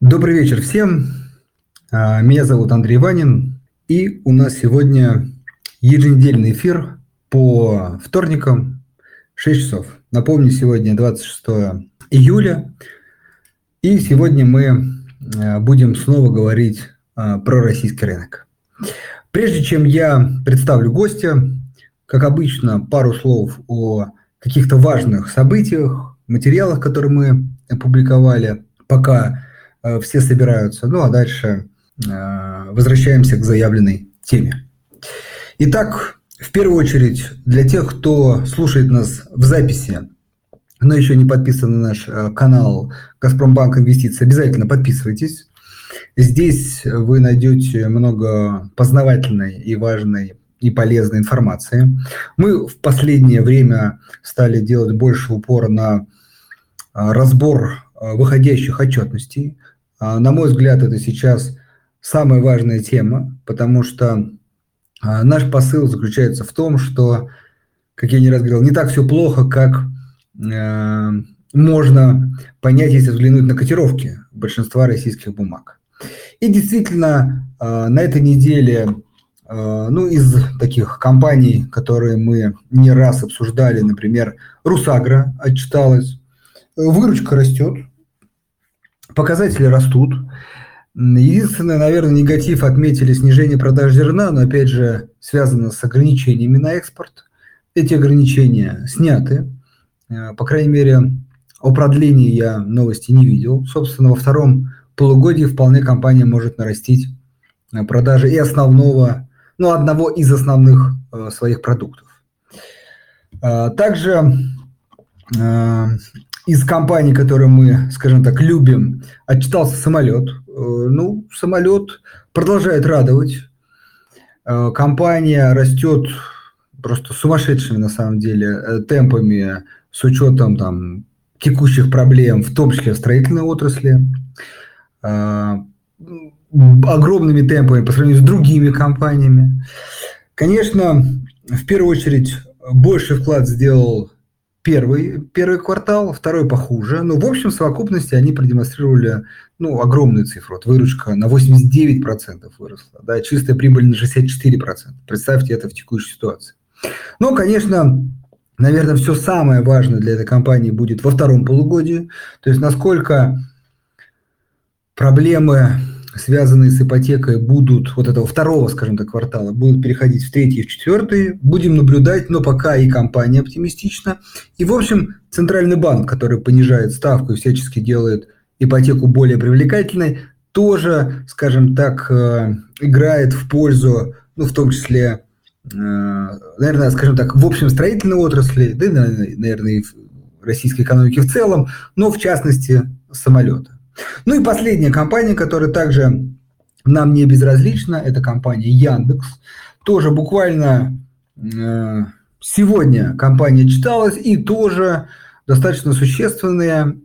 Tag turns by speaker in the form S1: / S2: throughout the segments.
S1: Добрый вечер всем. А, меня зовут Андрей Ванин. И у нас сегодня еженедельный эфир по вторникам 6 часов. Напомню, сегодня 26 июля. И сегодня мы а, будем снова говорить а, про российский рынок. Прежде чем я представлю гостя, как обычно, пару слов о каких-то важных событиях, материалах, которые мы опубликовали, пока все собираются. Ну а дальше э, возвращаемся к заявленной теме. Итак, в первую очередь, для тех, кто слушает нас в записи, но еще не подписан на наш э, канал «Газпромбанк Инвестиции», обязательно подписывайтесь. Здесь вы найдете много познавательной и важной и полезной информации. Мы в последнее время стали делать больше упора на разбор выходящих отчетностей. А, на мой взгляд, это сейчас самая важная тема, потому что а, наш посыл заключается в том, что, как я не раз говорил, не так все плохо, как э, можно понять, если взглянуть на котировки большинства российских бумаг. И действительно, э, на этой неделе, э, ну, из таких компаний, которые мы не раз обсуждали, например, Русагра отчиталась, выручка растет, Показатели растут. Единственное, наверное, негатив отметили снижение продаж зерна, но опять же связано с ограничениями на экспорт. Эти ограничения сняты. Э, по крайней мере, о продлении я новости не видел. Собственно, во втором полугодии вполне компания может нарастить э, продажи и основного, ну, одного из основных э, своих продуктов. Также из компаний, которые мы, скажем так, любим, отчитался самолет. Э, ну, самолет продолжает радовать. Э, компания растет просто сумасшедшими, на самом деле, э, темпами с учетом там, текущих проблем, в том числе в строительной отрасли, огромными темпами по сравнению с другими компаниями. Конечно, в первую очередь, больше вклад сделал первый, первый квартал, второй похуже. Но в общем совокупности они продемонстрировали ну, огромную цифру. Вот выручка на 89% выросла, да, чистая прибыль на 64%. Представьте это в текущей ситуации. Но, конечно, наверное, все самое важное для этой компании будет во втором полугодии. То есть насколько проблемы связанные с ипотекой, будут, вот этого второго, скажем так, квартала, будут переходить в третий и в четвертый. Будем наблюдать, но пока и компания оптимистична. И, в общем, Центральный банк, который понижает ставку и всячески делает ипотеку более привлекательной, тоже, скажем так, э, играет в пользу, ну, в том числе, э, наверное, скажем так, в общем строительной отрасли, да, наверное, и российской экономике в целом, но в частности самолета. Ну и последняя компания, которая также нам не безразлична, это компания Яндекс. Тоже буквально э, сегодня компания читалась и тоже достаточно существенные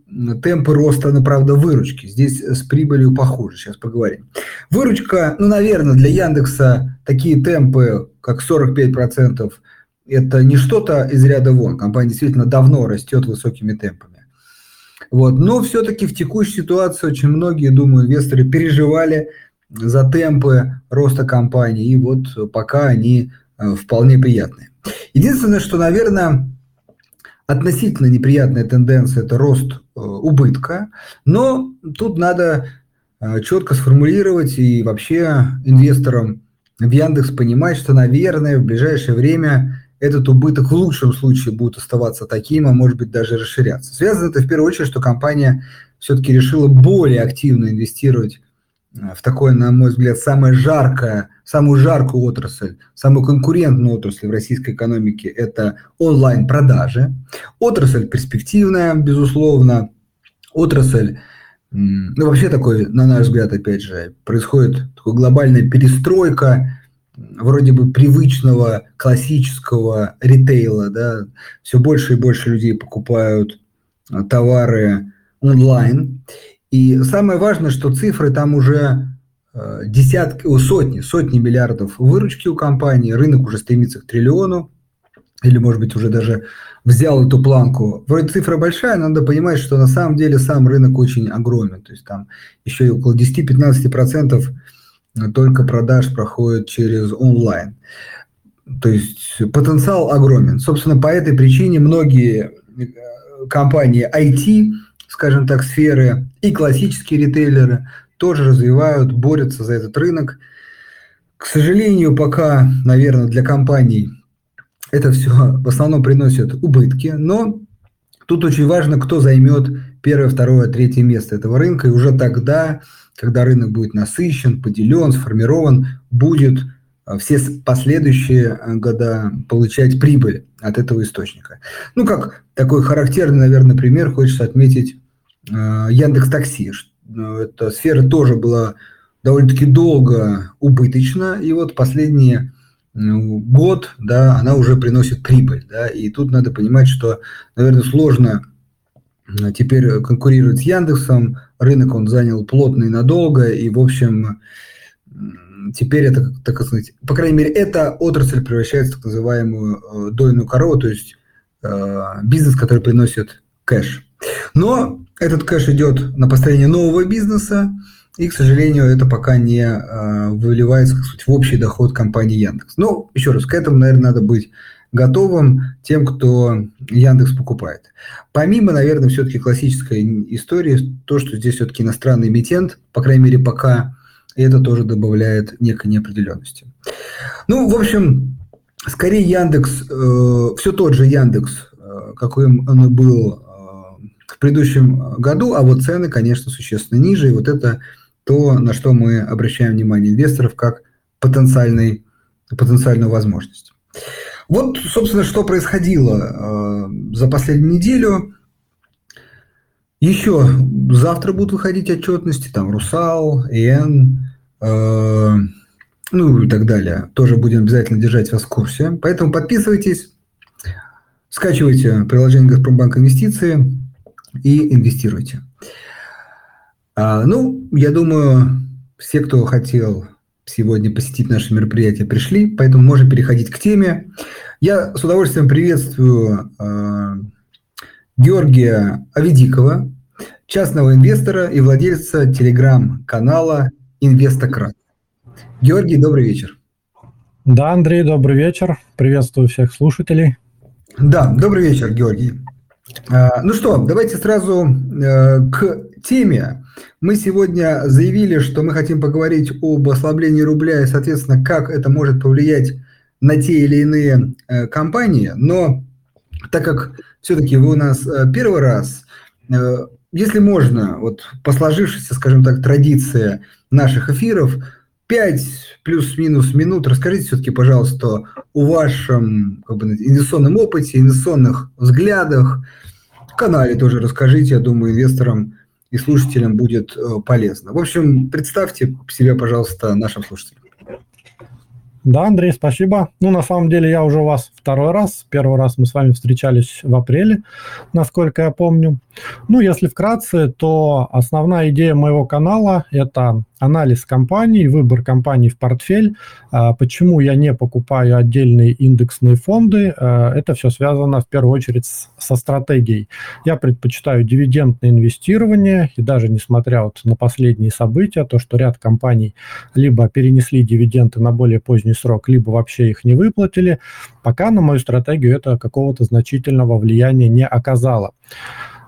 S1: темпы роста, ну, правда, выручки. Здесь с прибылью похуже, сейчас поговорим. Выручка, ну, наверное, для Яндекса такие темпы, как 45%, это не что-то из ряда вон. Компания действительно давно растет высокими темпами. Вот. Но все-таки в текущей ситуации очень многие, думаю, инвесторы переживали за темпы роста компании, и вот пока они э, вполне приятные. Единственное, что, наверное, относительно неприятная тенденция – это рост э, убытка, но тут надо э, четко сформулировать и вообще инвесторам в Яндекс понимать, что, наверное, в ближайшее время этот убыток в лучшем случае будет оставаться таким, а может быть даже расширяться. Связано это в первую очередь, что компания все-таки решила более активно инвестировать э, в такое, на мой взгляд, самое жаркое, самую жаркую отрасль, самую конкурентную отрасль в российской экономике – это онлайн-продажи. Отрасль перспективная, безусловно. Отрасль, ну вообще такой, на наш взгляд, опять же, происходит такая глобальная перестройка вроде бы привычного классического ритейла, да, все больше и больше людей покупают а, товары онлайн. И самое важное, что цифры там уже а, десятки, о, сотни, сотни миллиардов выручки у компании, рынок уже стремится к триллиону. или, может быть, уже даже взял эту планку. Вроде цифра большая, но надо понимать, что на самом деле сам рынок очень огромен. То есть там еще около 10-15% только продаж проходит через онлайн. То есть потенциал огромен. Собственно, по этой причине многие э, компании IT, скажем так, сферы и классические ритейлеры тоже развивают, борются за этот рынок. К сожалению, пока, наверное, для компаний это все в основном приносит убытки, но тут очень важно, кто займет первое, второе, третье место этого рынка, и уже тогда, когда рынок будет насыщен, поделен, сформирован, будет а, все последующие а, года получать прибыль от этого источника. Ну, как такой характерный, наверное, пример, хочется отметить э, Яндекс Такси. Эта сфера тоже была довольно-таки долго убыточна, и вот последние ну, год, да, она уже приносит прибыль, да, и тут надо понимать, что, наверное, сложно теперь конкурировать с Яндексом, рынок он занял плотно и надолго, и, в общем, теперь это, так сказать, по крайней мере, эта отрасль превращается в так называемую э, дойную корову, то есть э, бизнес, который приносит кэш. Но этот кэш идет на построение нового бизнеса, и, к сожалению, это пока не э, выливается сказать, в общий доход компании Яндекс. Но, еще раз, к этому, наверное, надо быть готовым тем, кто Яндекс покупает. Помимо, наверное, все-таки классической истории, то, что здесь все-таки иностранный эмитент, по крайней мере, пока это тоже добавляет некой неопределенности. Ну, в общем, скорее Яндекс, э, все тот же Яндекс, э, какой он был э, в предыдущем году, а вот цены, конечно, существенно ниже. И вот это то, на что мы обращаем внимание инвесторов как потенциальный, потенциальную возможность. Вот, собственно, что происходило э, за последнюю неделю. Еще завтра будут выходить отчетности, там Русал, ИН, э, ну и так далее. Тоже будем обязательно держать вас в курсе. Поэтому подписывайтесь, скачивайте приложение Газпромбанк Инвестиции и инвестируйте. А, ну, я думаю, все, кто хотел сегодня посетить наше мероприятие, пришли, поэтому можем переходить к теме. Я с удовольствием приветствую э, Георгия Аведикова, частного инвестора и владельца телеграм-канала «Инвестократ». Георгий, добрый вечер.
S2: Да, Андрей, добрый вечер. Приветствую всех слушателей.
S1: Да, добрый вечер, Георгий. А, ну что, давайте сразу э, к теме. Мы сегодня заявили, что мы хотим поговорить об ослаблении рубля и, соответственно, как это может повлиять на те или иные э, компании. Но так как все-таки вы у нас э, первый раз, если можно, вот по сложившейся, скажем так, традиции наших эфиров, 5 плюс-минус минут, расскажите все-таки, пожалуйста, о вашем как бы, инвестиционном опыте, инвестиционных взглядах, в канале тоже расскажите, я думаю, инвесторам и слушателям будет э, полезно. В общем, представьте себя, пожалуйста, нашим слушателям.
S2: Да, Андрей, спасибо. Ну, на самом деле, я уже у вас второй раз. Первый раз мы с вами встречались в апреле, насколько я помню. Ну, если вкратце, то основная идея моего канала – это анализ компаний, выбор компаний в портфель. А, почему я не покупаю отдельные индексные фонды? А, это все связано в первую очередь со стратегией. Я предпочитаю дивидендное инвестирование, и даже несмотря вот на последние события, то, что ряд компаний либо перенесли дивиденды на более поздний срок, либо вообще их не выплатили, пока на мою стратегию это какого-то значительного влияния не оказало.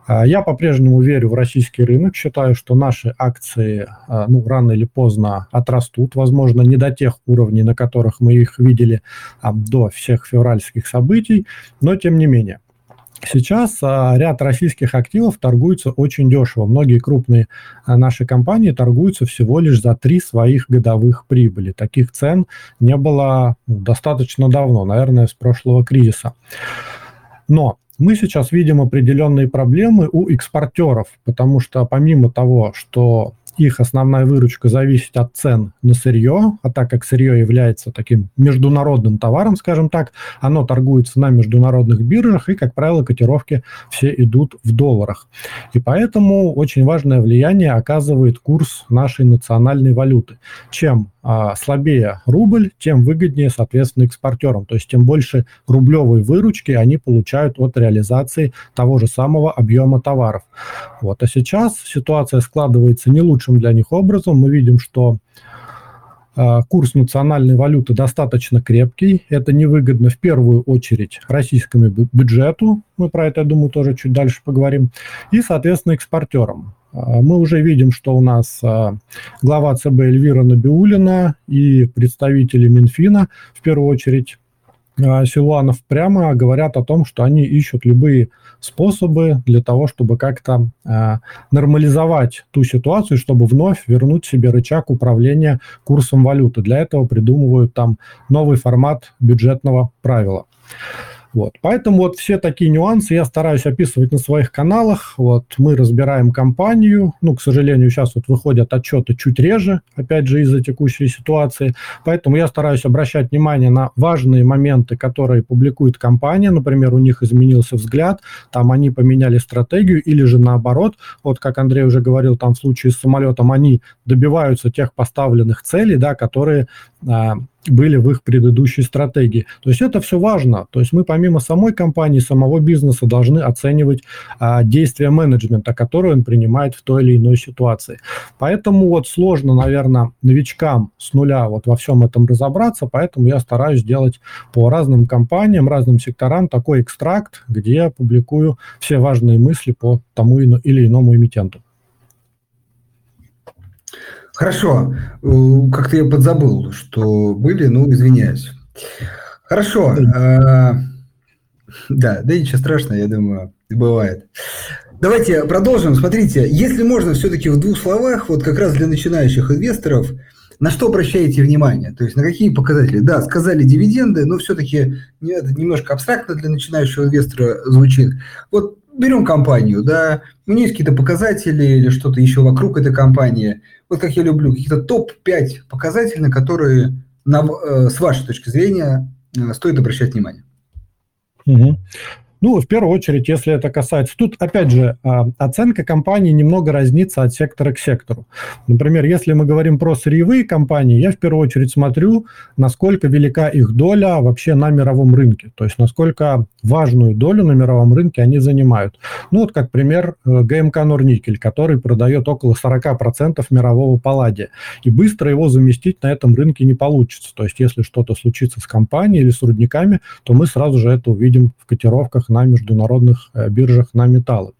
S2: А, я по-прежнему верю в российский рынок, считаю, что наши акции а, ну, рано или поздно отрастут, возможно, не до тех уровней, на которых мы их видели а, до всех февральских событий, но тем не менее. Сейчас ряд российских активов торгуются очень дешево. Многие крупные наши компании торгуются всего лишь за три своих годовых прибыли. Таких цен не было ну, достаточно давно, наверное, с прошлого кризиса. Но мы сейчас видим определенные проблемы у экспортеров, потому что помимо того, что их основная выручка зависит от цен на сырье, а так как сырье является таким международным товаром, скажем так, оно торгуется на международных биржах, и, как правило, котировки все идут в долларах. И поэтому очень важное влияние оказывает курс нашей национальной валюты. Чем а, слабее рубль, тем выгоднее, соответственно, экспортерам. То есть тем больше рублевой выручки они получают от реализации того же самого объема товаров. Вот. А сейчас ситуация складывается не лучшим для них образом. Мы видим, что а, курс национальной валюты достаточно крепкий. Это невыгодно в первую очередь российскому бюджету. Мы про это, я думаю, тоже чуть дальше поговорим. И, соответственно, экспортерам. А, мы уже видим, что у нас а, глава ЦБ Эльвира Набиулина и представители Минфина, в первую очередь Силуанов, прямо говорят о том, что они ищут любые способы для того, чтобы как-то нормализовать ту ситуацию, чтобы вновь вернуть себе рычаг управления курсом валюты. Для этого придумывают там новый формат бюджетного правила. Вот. Поэтому вот все такие нюансы я стараюсь описывать на своих каналах. Вот мы разбираем компанию. Ну, к сожалению, сейчас вот выходят отчеты чуть реже, опять же, из-за текущей ситуации. Поэтому я стараюсь обращать внимание на важные моменты, которые публикует компания. Например, у них изменился взгляд, там они поменяли стратегию, или же наоборот, вот как Андрей уже говорил, там в случае с самолетом они добиваются тех поставленных целей, да, которые а, были в их предыдущей стратегии. То есть это все важно. То есть мы помимо самой компании, самого бизнеса должны оценивать а, действия менеджмента, которые он принимает в той или иной ситуации. Поэтому вот сложно, наверное, новичкам с нуля вот во всем этом разобраться, поэтому я стараюсь делать по разным компаниям, разным секторам такой экстракт, где я публикую все важные мысли по тому или иному эмитенту.
S1: Хорошо. Э, как-то я подзабыл, что были, ну, извиняюсь. Хорошо. Э, да, да ничего страшного, я думаю, бывает. Давайте продолжим. Смотрите, если можно все-таки в двух словах, вот как раз для начинающих инвесторов, на что обращаете внимание? То есть на какие показатели? Да, сказали дивиденды, но все-таки это немножко абстрактно для начинающего инвестора звучит. Вот берем компанию, да, у нее есть какие-то показатели или что-то еще вокруг этой компании. Вот как я люблю, какие-то топ-5 показателей, на которые, на, э, с вашей точки зрения, э, стоит обращать внимание.
S2: Угу. Ну, в первую очередь, если это касается... Тут, опять же, а, оценка компании немного разнится от сектора к сектору. Например, если мы говорим про сырьевые компании, я в первую очередь смотрю, насколько велика их доля вообще на мировом рынке. То есть, насколько важную долю на мировом рынке они занимают. Ну, вот как пример э, ГМК Норникель, который продает около 40% мирового палладия. И быстро его заместить на этом рынке не получится. То есть, если что-то случится с компанией или с рудниками, то мы сразу же это увидим в котировках на международных э, биржах на металлы.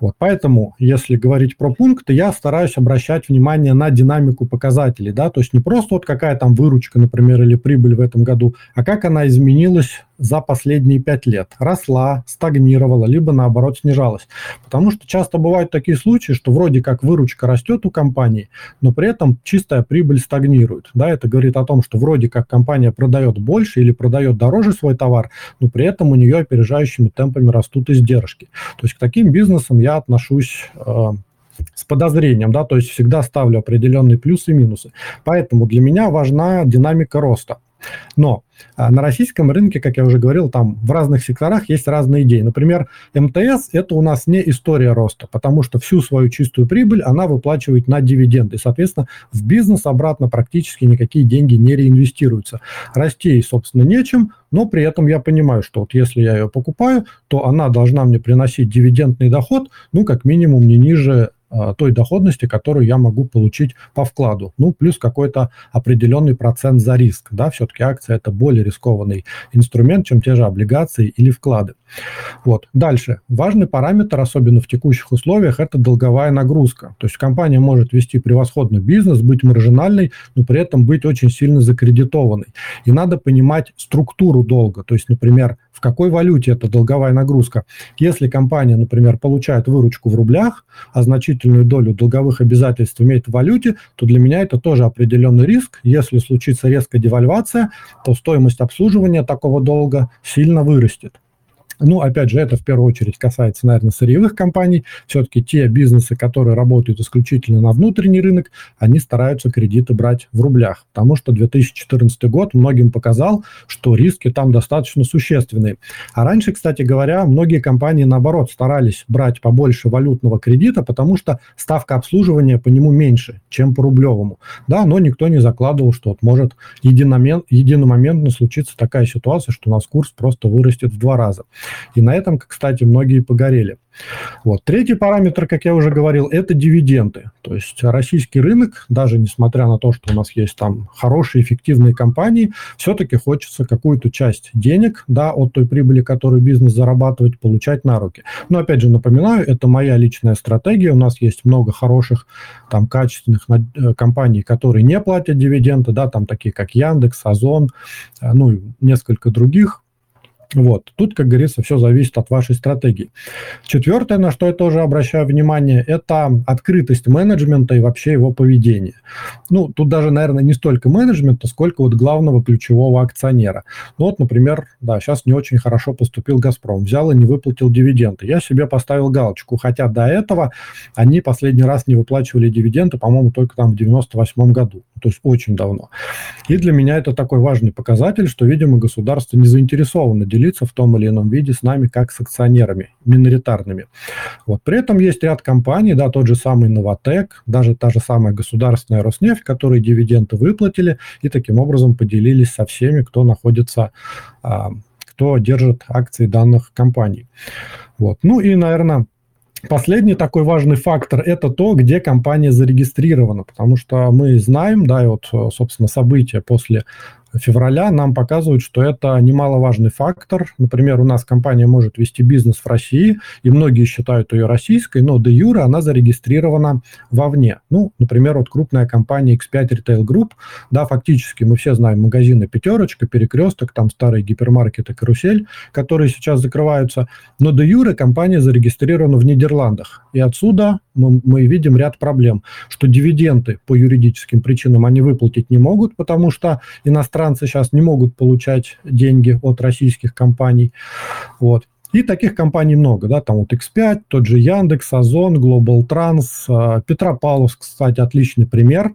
S2: Вот, поэтому, если говорить про пункты, я стараюсь обращать внимание на динамику показателей, да, то есть не просто вот какая там выручка, например, или прибыль в этом году, а как она изменилась за последние пять лет. Росла, стагнировала, либо наоборот снижалась. Потому что часто бывают такие случаи, что вроде как выручка растет у компании, но при этом чистая прибыль стагнирует. Да, это говорит о том, что вроде как компания продает больше или продает дороже свой товар, но при этом у нее опережающими темпами растут издержки. То есть к таким бизнесам я отношусь э, с подозрением, да, то есть всегда ставлю определенные плюсы и минусы. Поэтому для меня важна динамика роста. Но а, на российском рынке, как я уже говорил, там в разных секторах есть разные идеи. Например, МТС – это у нас не история роста, потому что всю свою чистую прибыль она выплачивает на дивиденды. И, соответственно, в бизнес обратно практически никакие деньги не реинвестируются. Расти ей, собственно, нечем, но при этом я понимаю, что вот если я ее покупаю, то она должна мне приносить дивидендный доход, ну, как минимум, не ниже той доходности, которую я могу получить по вкладу. Ну, плюс какой-то определенный процент за риск. Да, все-таки акция – это более рискованный инструмент, чем те же облигации или вклады. Вот. Дальше. Важный параметр, особенно в текущих условиях, это долговая нагрузка. То есть компания может вести превосходный бизнес, быть маржинальной, но при этом быть очень сильно закредитованной. И надо понимать структуру долга. То есть, например, в какой валюте эта долговая нагрузка. Если компания, например, получает выручку в рублях, а значительную долю долговых обязательств имеет в валюте, то для меня это тоже определенный риск. Если случится резкая девальвация, то стоимость обслуживания такого долга сильно вырастет. Ну, опять же, это в первую очередь касается, наверное, сырьевых компаний. Все-таки те бизнесы, которые работают исключительно на внутренний рынок, они стараются кредиты брать в рублях, потому что 2014 год многим показал, что риски там достаточно существенные. А раньше, кстати говоря, многие компании, наоборот, старались брать побольше валютного кредита, потому что ставка обслуживания по нему меньше, чем по рублевому. Да, но никто не закладывал, что вот может единомоментно случиться такая ситуация, что у нас курс просто вырастет в два раза. И на этом, кстати, многие погорели. Вот. Третий параметр, как я уже говорил, это дивиденды. То есть российский рынок, даже несмотря на то, что у нас есть там хорошие, эффективные компании, все-таки хочется какую-то часть денег да, от той прибыли, которую бизнес зарабатывает, получать на руки. Но опять же напоминаю, это моя личная стратегия. У нас есть много хороших, там, качественных э, компаний, которые не платят дивиденды, да, там такие как Яндекс, Озон, э, ну и несколько других вот. Тут, как говорится, все зависит от вашей стратегии. Четвертое, на что я тоже обращаю внимание, это открытость менеджмента и вообще его поведение. Ну, тут даже, наверное, не столько менеджмента, сколько вот главного ключевого акционера. Ну, вот, например, да, сейчас не очень хорошо поступил «Газпром», взял и не выплатил дивиденды. Я себе поставил галочку, хотя до этого они последний раз не выплачивали дивиденды, по-моему, только там в 98 году, то есть очень давно. И для меня это такой важный показатель, что, видимо, государство не заинтересовано делиться в том или ином виде с нами как с акционерами, миноритарными. Вот. При этом есть ряд компаний, да, тот же самый Новотек, даже та же самая государственная Роснефть, которые дивиденды выплатили и таким образом поделились со всеми, кто находится, а, кто держит акции данных компаний. Вот. Ну и, наверное, Последний такой важный фактор – это то, где компания зарегистрирована, потому что мы знаем, да, и вот, собственно, события после февраля нам показывают, что это немаловажный фактор. Например, у нас компания может вести бизнес в России, и многие считают ее российской, но де юре она зарегистрирована вовне. Ну, например, вот крупная компания X5 Retail Group, да, фактически мы все знаем магазины «Пятерочка», «Перекресток», там старые гипермаркеты «Карусель», которые сейчас закрываются, но де юре компания зарегистрирована в Нидерландах. И отсюда мы, мы видим ряд проблем, что дивиденды по юридическим причинам они выплатить не могут, потому что иностранцы сейчас не могут получать деньги от российских компаний. Вот. И таких компаний много, да, там вот X5, тот же Яндекс, Озон, Global Trans, а, Петропавловск, кстати, отличный пример,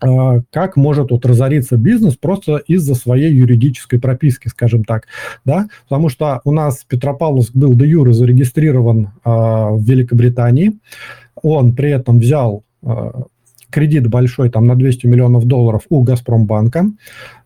S2: а, как может вот разориться бизнес просто из-за своей юридической прописки, скажем так, да, потому что у нас Петропавловск был до юры зарегистрирован э, в Великобритании, он при этом взял э, кредит большой, там, на 200 миллионов долларов у Газпромбанка,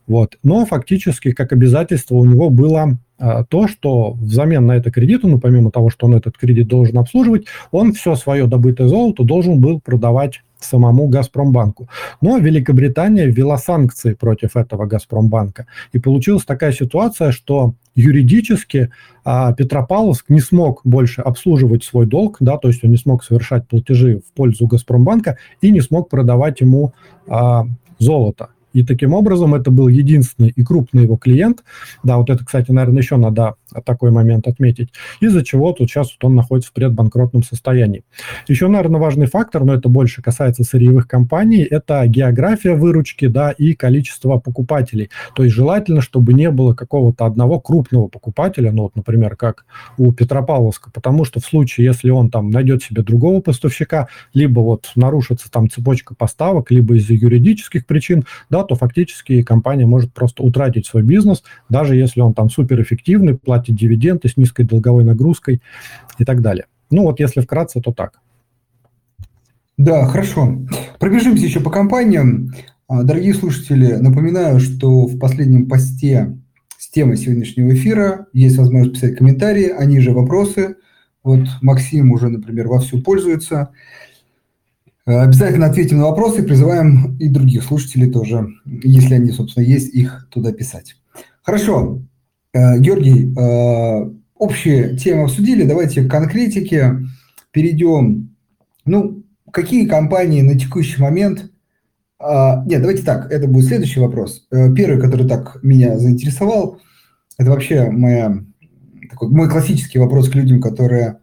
S2: вот, но фактически как обязательство у него было э, то, что взамен на это кредит, ну, помимо того, что он этот кредит должен обслуживать, он все свое добытое золото должен был продавать самому Газпромбанку. Но Великобритания ввела санкции против этого Газпромбанка. И получилась такая ситуация, что юридически а, Петропавловск не смог больше обслуживать свой долг, да, то есть он не смог совершать платежи в пользу Газпромбанка и не смог продавать ему а, золото. И таким образом это был единственный и крупный его клиент. Да, вот это, кстати, наверное, еще надо такой момент отметить. Из-за чего тут сейчас вот он находится в предбанкротном состоянии. Еще, наверное, важный фактор, но это больше касается сырьевых компаний, это география выручки, да, и количество покупателей. То есть желательно, чтобы не было какого-то одного крупного покупателя, ну вот, например, как у Петропавловска, потому что в случае, если он там найдет себе другого поставщика, либо вот нарушится там цепочка поставок, либо из-за юридических причин, да, то фактически компания может просто утратить свой бизнес, даже если он там суперэффективный, дивиденды с низкой долговой нагрузкой и так далее. Ну вот если вкратце, то так.
S1: Да, хорошо. Пробежимся еще по компаниям. А, дорогие слушатели, напоминаю, что в последнем посте с темой сегодняшнего эфира есть возможность писать комментарии, они же вопросы. Вот Максим уже, например, вовсю пользуется. Э, обязательно ответим на вопросы, призываем и других слушателей тоже, если они, собственно, есть, их туда писать. Хорошо. Э, Георгий, э, общие темы обсудили, давайте к конкретике перейдем. Ну, какие компании на текущий момент... Нет, давайте так, это будет следующий вопрос. Первый, который так меня заинтересовал, это вообще моя, такой, мой классический вопрос к людям, которые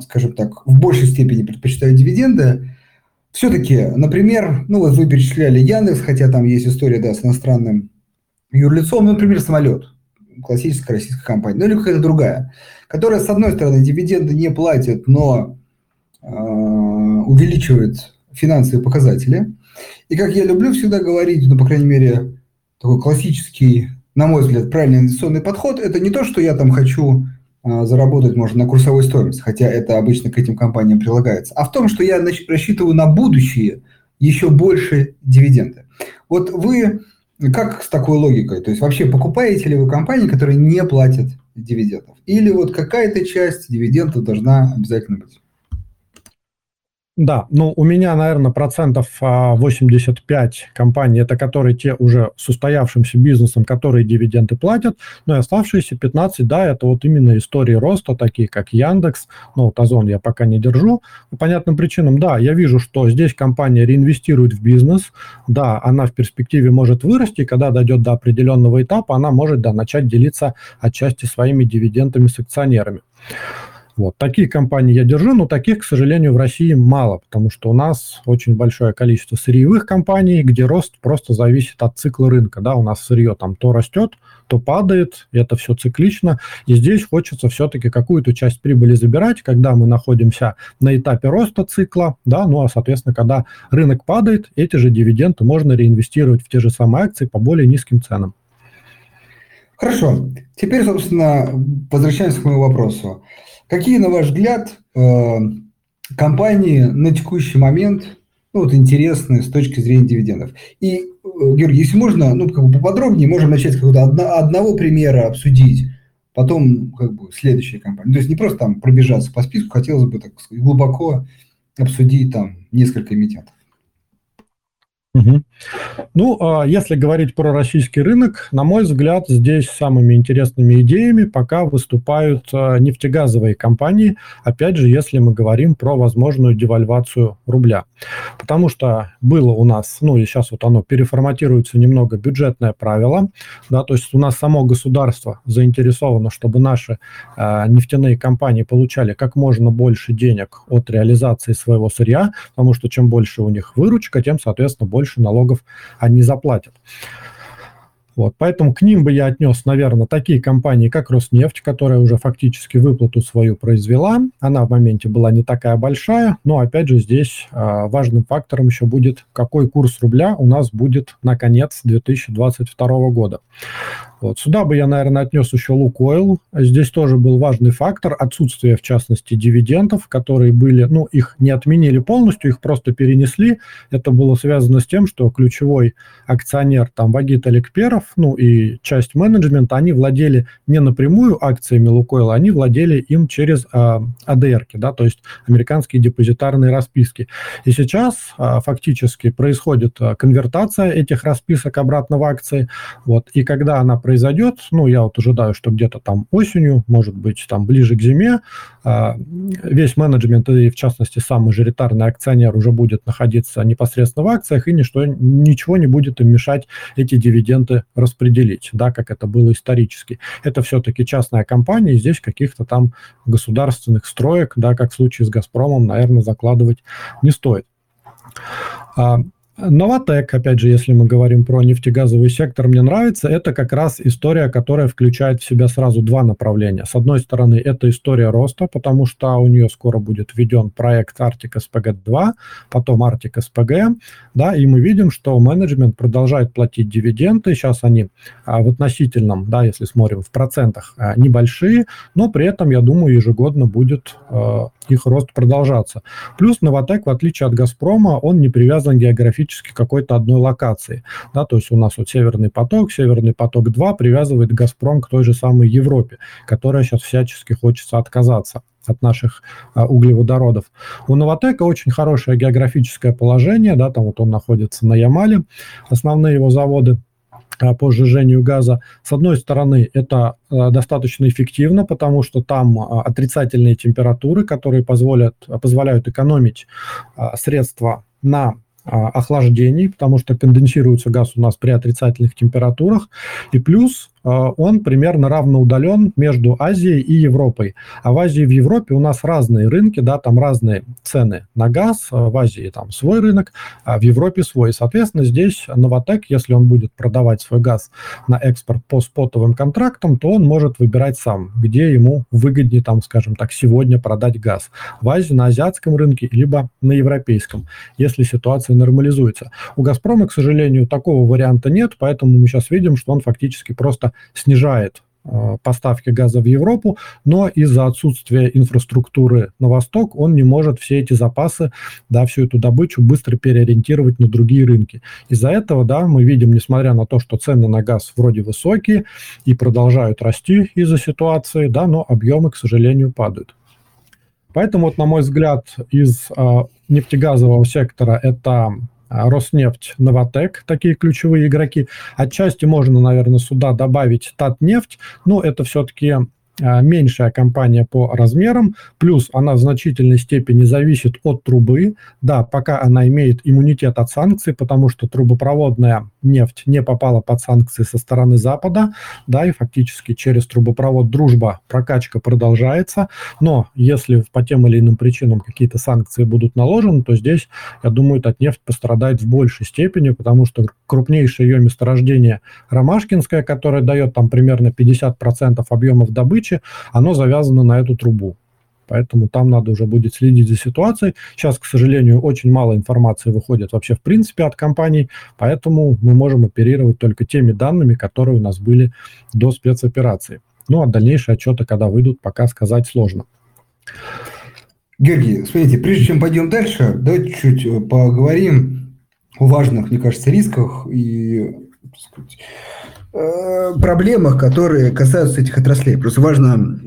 S1: скажем так, в большей степени предпочитают дивиденды. Все-таки, например, ну вот вы перечисляли Яндекс, хотя там есть история, да, с иностранным юрлицом, ну, например, самолет. Классическая российская компания, ну или какая-то другая, которая, с одной стороны, дивиденды не платит, но э, увеличивает финансовые показатели. И как я люблю всегда говорить, ну, по крайней мере, такой классический, на мой взгляд, правильный инвестиционный подход, это не то, что я там хочу э, заработать, может, на курсовой стоимости, хотя это обычно к этим компаниям прилагается, а в том, что я рассчитываю на будущее еще больше дивиденды. Вот вы как с такой логикой? То есть вообще покупаете ли вы компании, которые не платят дивидендов? Или вот какая-то часть дивидендов должна обязательно быть?
S2: Да, ну у меня, наверное, процентов 85 а, компаний, это которые те уже с устоявшимся бизнесом, которые дивиденды платят, но и оставшиеся 15, да, это вот именно истории роста, такие как Яндекс, ну, вот Озон я пока не держу, по понятным причинам, да, я вижу, что здесь компания реинвестирует в бизнес, да, она в перспективе может вырасти, когда дойдет до определенного этапа, она может, да, начать делиться отчасти своими дивидендами с акционерами. Вот. Такие компании я держу, но таких, к сожалению, в России мало, потому что у нас очень большое количество сырьевых компаний, где рост просто зависит от цикла рынка. Да, у нас сырье там то растет, то падает, это все циклично. И здесь хочется все-таки какую-то часть прибыли забирать, когда мы находимся на этапе роста цикла, да, ну а, соответственно, когда рынок падает, эти же дивиденды можно реинвестировать в те же самые акции по более низким ценам.
S1: Хорошо. Теперь, собственно, возвращаемся к моему вопросу. Какие, на ваш взгляд, э, компании на текущий момент ну, вот, интересны с точки зрения дивидендов? И, э, Георгий, если можно, ну, как бы поподробнее, можем начать с какого-то одно, одного примера обсудить, потом как бы следующие компании. То есть не просто там пробежаться по списку, хотелось бы так глубоко обсудить там несколько эмитентов.
S2: Угу. Ну, а если говорить про российский рынок, на мой взгляд, здесь самыми интересными идеями пока выступают а, нефтегазовые компании, опять же, если мы говорим про возможную девальвацию рубля. Потому что было у нас, ну и сейчас вот оно переформатируется немного, бюджетное правило, да, то есть у нас само государство заинтересовано, чтобы наши э, нефтяные компании получали как можно больше денег от реализации своего сырья, потому что чем больше у них выручка, тем, соответственно, больше больше налогов они заплатят. Вот, поэтому к ним бы я отнес, наверное, такие компании, как Роснефть, которая уже фактически выплату свою произвела. Она в моменте была не такая большая, но, опять же, здесь э, важным фактором еще будет, какой курс рубля у нас будет на конец 2022 года. Вот. Сюда бы я, наверное, отнес еще Лукойл. Здесь тоже был важный фактор отсутствие, в частности, дивидендов, которые были, ну, их не отменили полностью, их просто перенесли. Это было связано с тем, что ключевой акционер, там, Вагит Аликперов, ну, и часть менеджмента, они владели не напрямую акциями Лукойла, они владели им через а, АДР, да, то есть американские депозитарные расписки. И сейчас а, фактически происходит а, конвертация этих расписок обратно в акции, вот, и когда она происходит, произойдет, ну, я вот ожидаю, что где-то там осенью, может быть, там ближе к зиме, а, весь менеджмент и, в частности, сам мажоритарный акционер уже будет находиться непосредственно в акциях, и ничто, ничего не будет им мешать эти дивиденды распределить, да, как это было исторически. Это все-таки частная компания, и здесь каких-то там государственных строек, да, как в случае с «Газпромом», наверное, закладывать не стоит. Новотек, опять же, если мы говорим про нефтегазовый сектор, мне нравится, это как раз история, которая включает в себя сразу два направления. С одной стороны, это история роста, потому что у нее скоро будет введен проект Arctic SPG-2, потом Arctic SPG, да, и мы видим, что менеджмент продолжает платить дивиденды, сейчас они а, в относительном, да, если смотрим в процентах, а, небольшие, но при этом, я думаю, ежегодно будет а, их рост продолжаться. Плюс Новотек, в отличие от Газпрома, он не привязан географически к какой-то одной локации. Да, то есть у нас вот Северный поток, Северный поток-2 привязывает Газпром к той же самой Европе, которая сейчас всячески хочется отказаться от наших а, углеводородов. У Новотека очень хорошее географическое положение, да, там вот он находится на Ямале, основные его заводы – Э, по сжижению газа. С одной стороны, это э, достаточно эффективно, потому что там э, отрицательные температуры, которые позволят, позволяют экономить средства на охлаждении, потому что конденсируется газ у нас при отрицательных температурах. И плюс он примерно равноудален между Азией и Европой. А в Азии и в Европе у нас разные рынки, да, там разные цены на газ. В Азии там свой рынок, а в Европе свой. Соответственно, здесь Новотек, если он будет продавать свой газ на экспорт по спотовым контрактам, то он может выбирать сам, где ему выгоднее, там, скажем так, сегодня продать газ. В Азии, на азиатском рынке, либо на европейском, если ситуация нормализуется. У «Газпрома», к сожалению, такого варианта нет, поэтому мы сейчас видим, что он фактически просто снижает Э, поставки газа в Европу, но из-за отсутствия инфраструктуры на восток он не может все эти запасы, да, всю эту добычу быстро переориентировать на другие рынки. Из-за этого, да, мы видим, несмотря на то, что цены на газ вроде высокие и продолжают расти из-за ситуации, да, но объемы, к сожалению, падают. Поэтому, вот, на мой взгляд, из э, нефтегазового сектора это Роснефть, Новотек, такие ключевые игроки. Отчасти можно, наверное, сюда добавить Татнефть, но это все-таки а, меньшая компания по размерам, плюс она в значительной степени зависит от трубы. Да, пока она имеет иммунитет от санкций, потому что трубопроводная нефть не попала под санкции со стороны Запада, да, и фактически через трубопровод «Дружба» прокачка продолжается, но если по тем или иным причинам какие-то санкции будут наложены, то здесь, я думаю, эта нефть пострадает в большей степени, потому что крупнейшее ее месторождение Ромашкинское, которое дает там примерно 50% объемов добычи, оно завязано на эту трубу. Поэтому там надо уже будет следить за ситуацией. Сейчас, к сожалению, очень мало информации выходит вообще в принципе от компаний, поэтому мы можем оперировать только теми данными, которые у нас были до спецоперации. Ну, а дальнейшие отчеты, когда выйдут, пока сказать сложно.
S1: Георгий, смотрите, прежде чем пойдем дальше, давайте чуть э, поговорим о важных, мне кажется, рисках и сказать, проблемах, которые касаются этих отраслей. Просто важно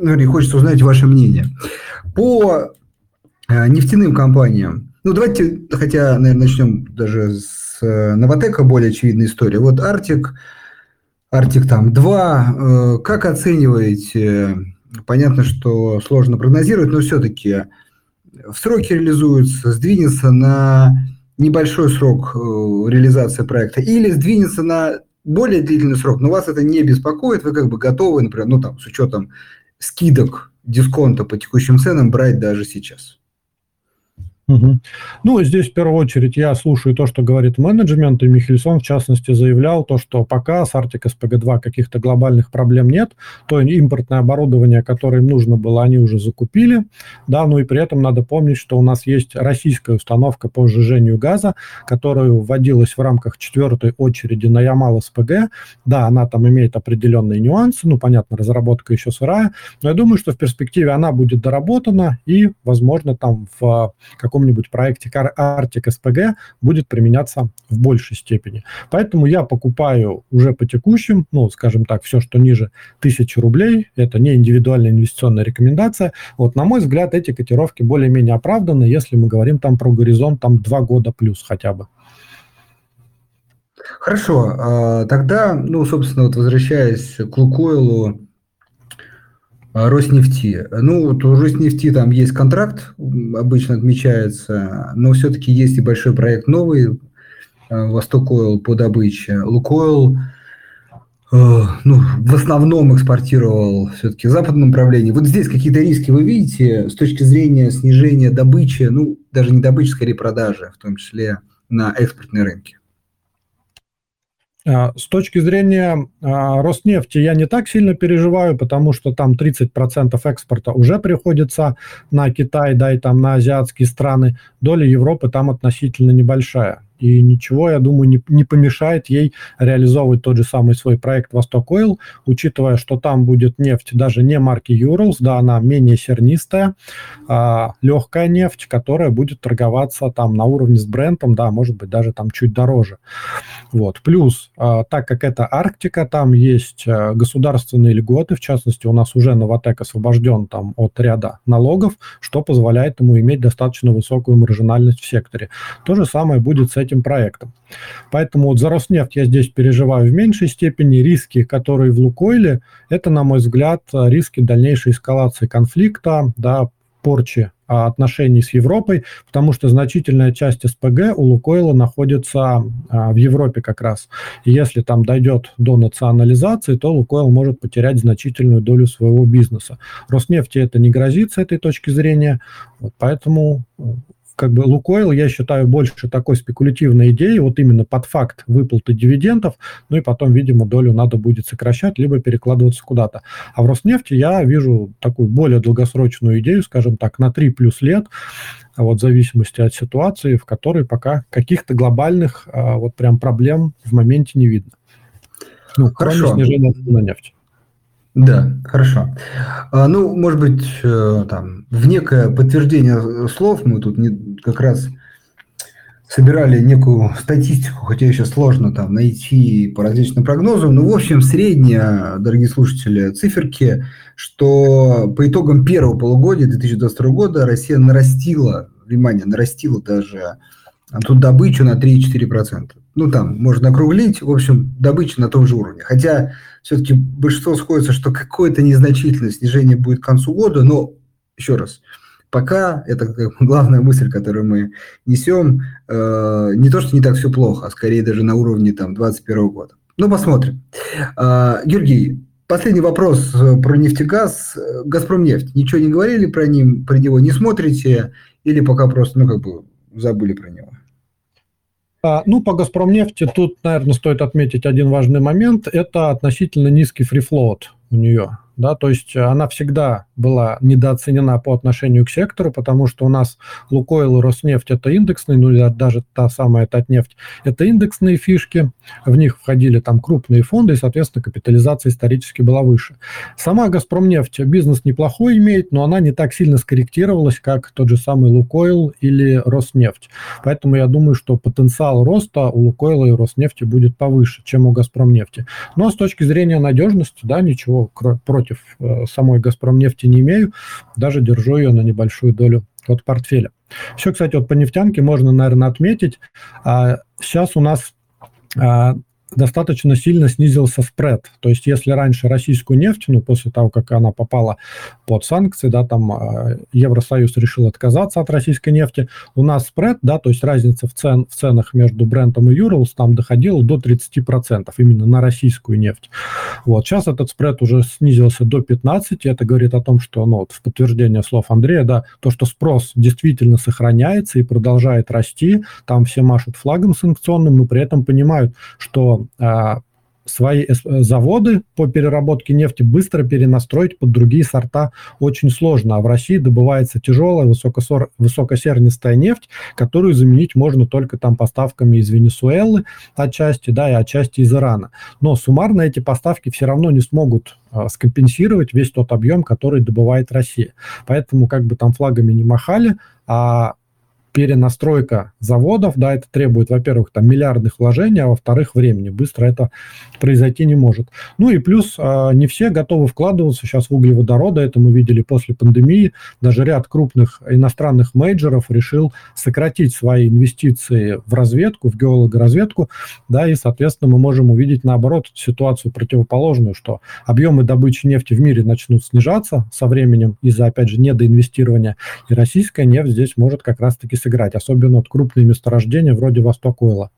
S1: наверное, хочется узнать ваше мнение. По э, нефтяным компаниям, ну, давайте, хотя, наверное, начнем даже с э, Новотека, более очевидная история. Вот Артик, Артик там 2, э, как оцениваете, понятно, что сложно прогнозировать, но все-таки в сроке реализуется, сдвинется на небольшой срок реализации проекта или сдвинется на более длительный срок, но вас это не беспокоит, вы как бы готовы, например, ну там, с учетом скидок дисконта по текущим ценам брать даже сейчас.
S2: Угу. Ну, здесь в первую очередь я слушаю то, что говорит менеджмент, и Михельсон, в частности, заявлял то, что пока с Arctic SPG-2 каких-то глобальных проблем нет, то импортное оборудование, которое им нужно было, они уже закупили, да, ну и при этом надо помнить, что у нас есть российская установка по сжижению газа, которая вводилась в рамках четвертой очереди на Ямал СПГ, да, она там имеет определенные нюансы, ну, понятно, разработка еще сырая, но я думаю, что в перспективе она будет доработана и, возможно, там в каком каком-нибудь проекте Arctic SPG будет применяться в большей степени. Поэтому я покупаю уже по текущим, ну, скажем так, все, что ниже 1000 рублей, это не индивидуальная инвестиционная рекомендация. Вот, на мой взгляд, эти котировки более-менее оправданы, если мы говорим там про горизонт там 2 года плюс хотя бы.
S1: Хорошо, а, тогда, ну, собственно, вот возвращаясь к Лукойлу, Роснефти. Ну, вот у Роснефти там есть контракт, обычно отмечается, но все-таки есть и большой проект новый, а, Восток Ойл по добыче. Лукойл э, ну, в основном экспортировал все-таки в западном направлении. Вот здесь какие-то риски вы видите с точки зрения снижения добычи, ну, даже не добычи, скорее продажи, в том числе на экспортные рынки?
S2: А, с точки зрения а, Роснефти я не так сильно переживаю, потому что там 30% экспорта уже приходится на Китай, да, и там на азиатские страны. Доля Европы там относительно небольшая. И ничего, я думаю, не, не помешает ей реализовывать тот же самый свой проект «Восток Ойл», учитывая, что там будет нефть даже не марки Urals, да, она менее сернистая, а, легкая нефть, которая будет торговаться там на уровне с брендом, да, может быть, даже там чуть дороже. Вот. Плюс, а, так как это Арктика, там есть а, государственные льготы, в частности, у нас уже Новотек освобожден там от ряда налогов, что позволяет ему иметь достаточно высокую маржинальность в секторе. То же самое будет с этим проектом. Поэтому вот за Роснефть я здесь переживаю в меньшей степени. Риски, которые в Лукойле, это, на мой взгляд, риски дальнейшей эскалации конфликта, да, порчи а, отношений с Европой, потому что значительная часть СПГ у Лукойла находится а, в Европе как раз. И если там дойдет до национализации, то Лукойл может потерять значительную долю своего бизнеса. Роснефти это не грозит с этой точки зрения, поэтому как бы Лукойл, я считаю, больше такой спекулятивной идеей, вот именно под факт выплаты дивидендов, ну и потом, видимо, долю надо будет сокращать, либо перекладываться куда-то. А в Роснефти я вижу такую более долгосрочную идею, скажем так, на 3 плюс лет, вот в зависимости от ситуации, в которой пока каких-то глобальных а, вот прям проблем в моменте не видно.
S1: Ну, Хорошо. кроме снижения на нефть. Да, хорошо. А, ну, может быть, э, там, в некое подтверждение слов мы тут не, как раз собирали некую статистику, хотя еще сложно там найти по различным прогнозам. Но, в общем, средняя, дорогие слушатели, циферки, что по итогам первого полугодия 2022 года Россия нарастила, внимание, нарастила даже тут добычу на 3-4%. Ну, там, можно округлить, в общем, добыча на том же уровне. Хотя все-таки большинство сходится, что какое-то незначительное снижение будет к концу года, но, еще раз, пока это главная мысль, которую мы несем, э, не то, что не так все плохо, а скорее даже на уровне там 2021 года. Ну, посмотрим. Э, Георгий, последний вопрос про нефтегаз. Газпром нефть. Ничего не говорили про, ним, про него, не смотрите или пока просто, ну, как бы забыли про него?
S2: А, ну, по «Газпромнефти» тут, наверное, стоит отметить один важный момент. Это относительно низкий фрифлоут у нее да, то есть она всегда была недооценена по отношению к сектору, потому что у нас Лукойл и Роснефть это индексные, ну или даже та самая Татнефть, это индексные фишки, в них входили там крупные фонды, и, соответственно, капитализация исторически была выше. Сама Газпромнефть бизнес неплохой имеет, но она не так сильно скорректировалась, как тот же самый Лукойл или Роснефть. Поэтому я думаю, что потенциал роста у Лукойла и Роснефти будет повыше, чем у Газпромнефти. Но с точки зрения надежности, да, ничего против против э, самой «Газпромнефти» не имею, даже держу ее на небольшую долю от портфеля. Еще, кстати, вот по нефтянке можно, наверное, отметить, сейчас а, у нас а, достаточно сильно снизился спред. То есть, если раньше российскую нефть, ну, после того, как она попала под санкции, да, там а, Евросоюз решил отказаться от российской нефти, у нас спред, да, то есть разница в, цен, в ценах между Брентом и Юрлс там доходила до 30% именно на российскую нефть. Вот, сейчас этот спред уже снизился до 15%, и это говорит о том, что, ну, вот в подтверждение слов Андрея, да, то, что спрос действительно сохраняется и продолжает расти, там все машут флагом санкционным, но при этом понимают, а, свои заводы по переработке нефти быстро перенастроить под другие сорта очень сложно. А в России добывается тяжелая высокосор... высокосернистая нефть, которую заменить можно только там поставками из Венесуэлы отчасти, да, и отчасти из Ирана. Но суммарно эти поставки все равно не смогут а, скомпенсировать весь тот объем, который добывает Россия. Поэтому как бы там флагами не махали, а перенастройка заводов, да, это требует, во-первых, там миллиардных вложений, а во-вторых, времени. Быстро это произойти не может. Ну и плюс а, не все готовы вкладываться сейчас в углеводороды, это мы видели после пандемии. Даже ряд крупных иностранных мейджеров решил сократить свои инвестиции в разведку, в геологоразведку, да, и, соответственно, мы можем увидеть, наоборот, ситуацию противоположную, что объемы добычи нефти в мире начнут снижаться со временем из-за, опять же, недоинвестирования, и российская нефть здесь может как раз-таки сыграть, особенно вот крупные месторождения вроде Восток Ойла.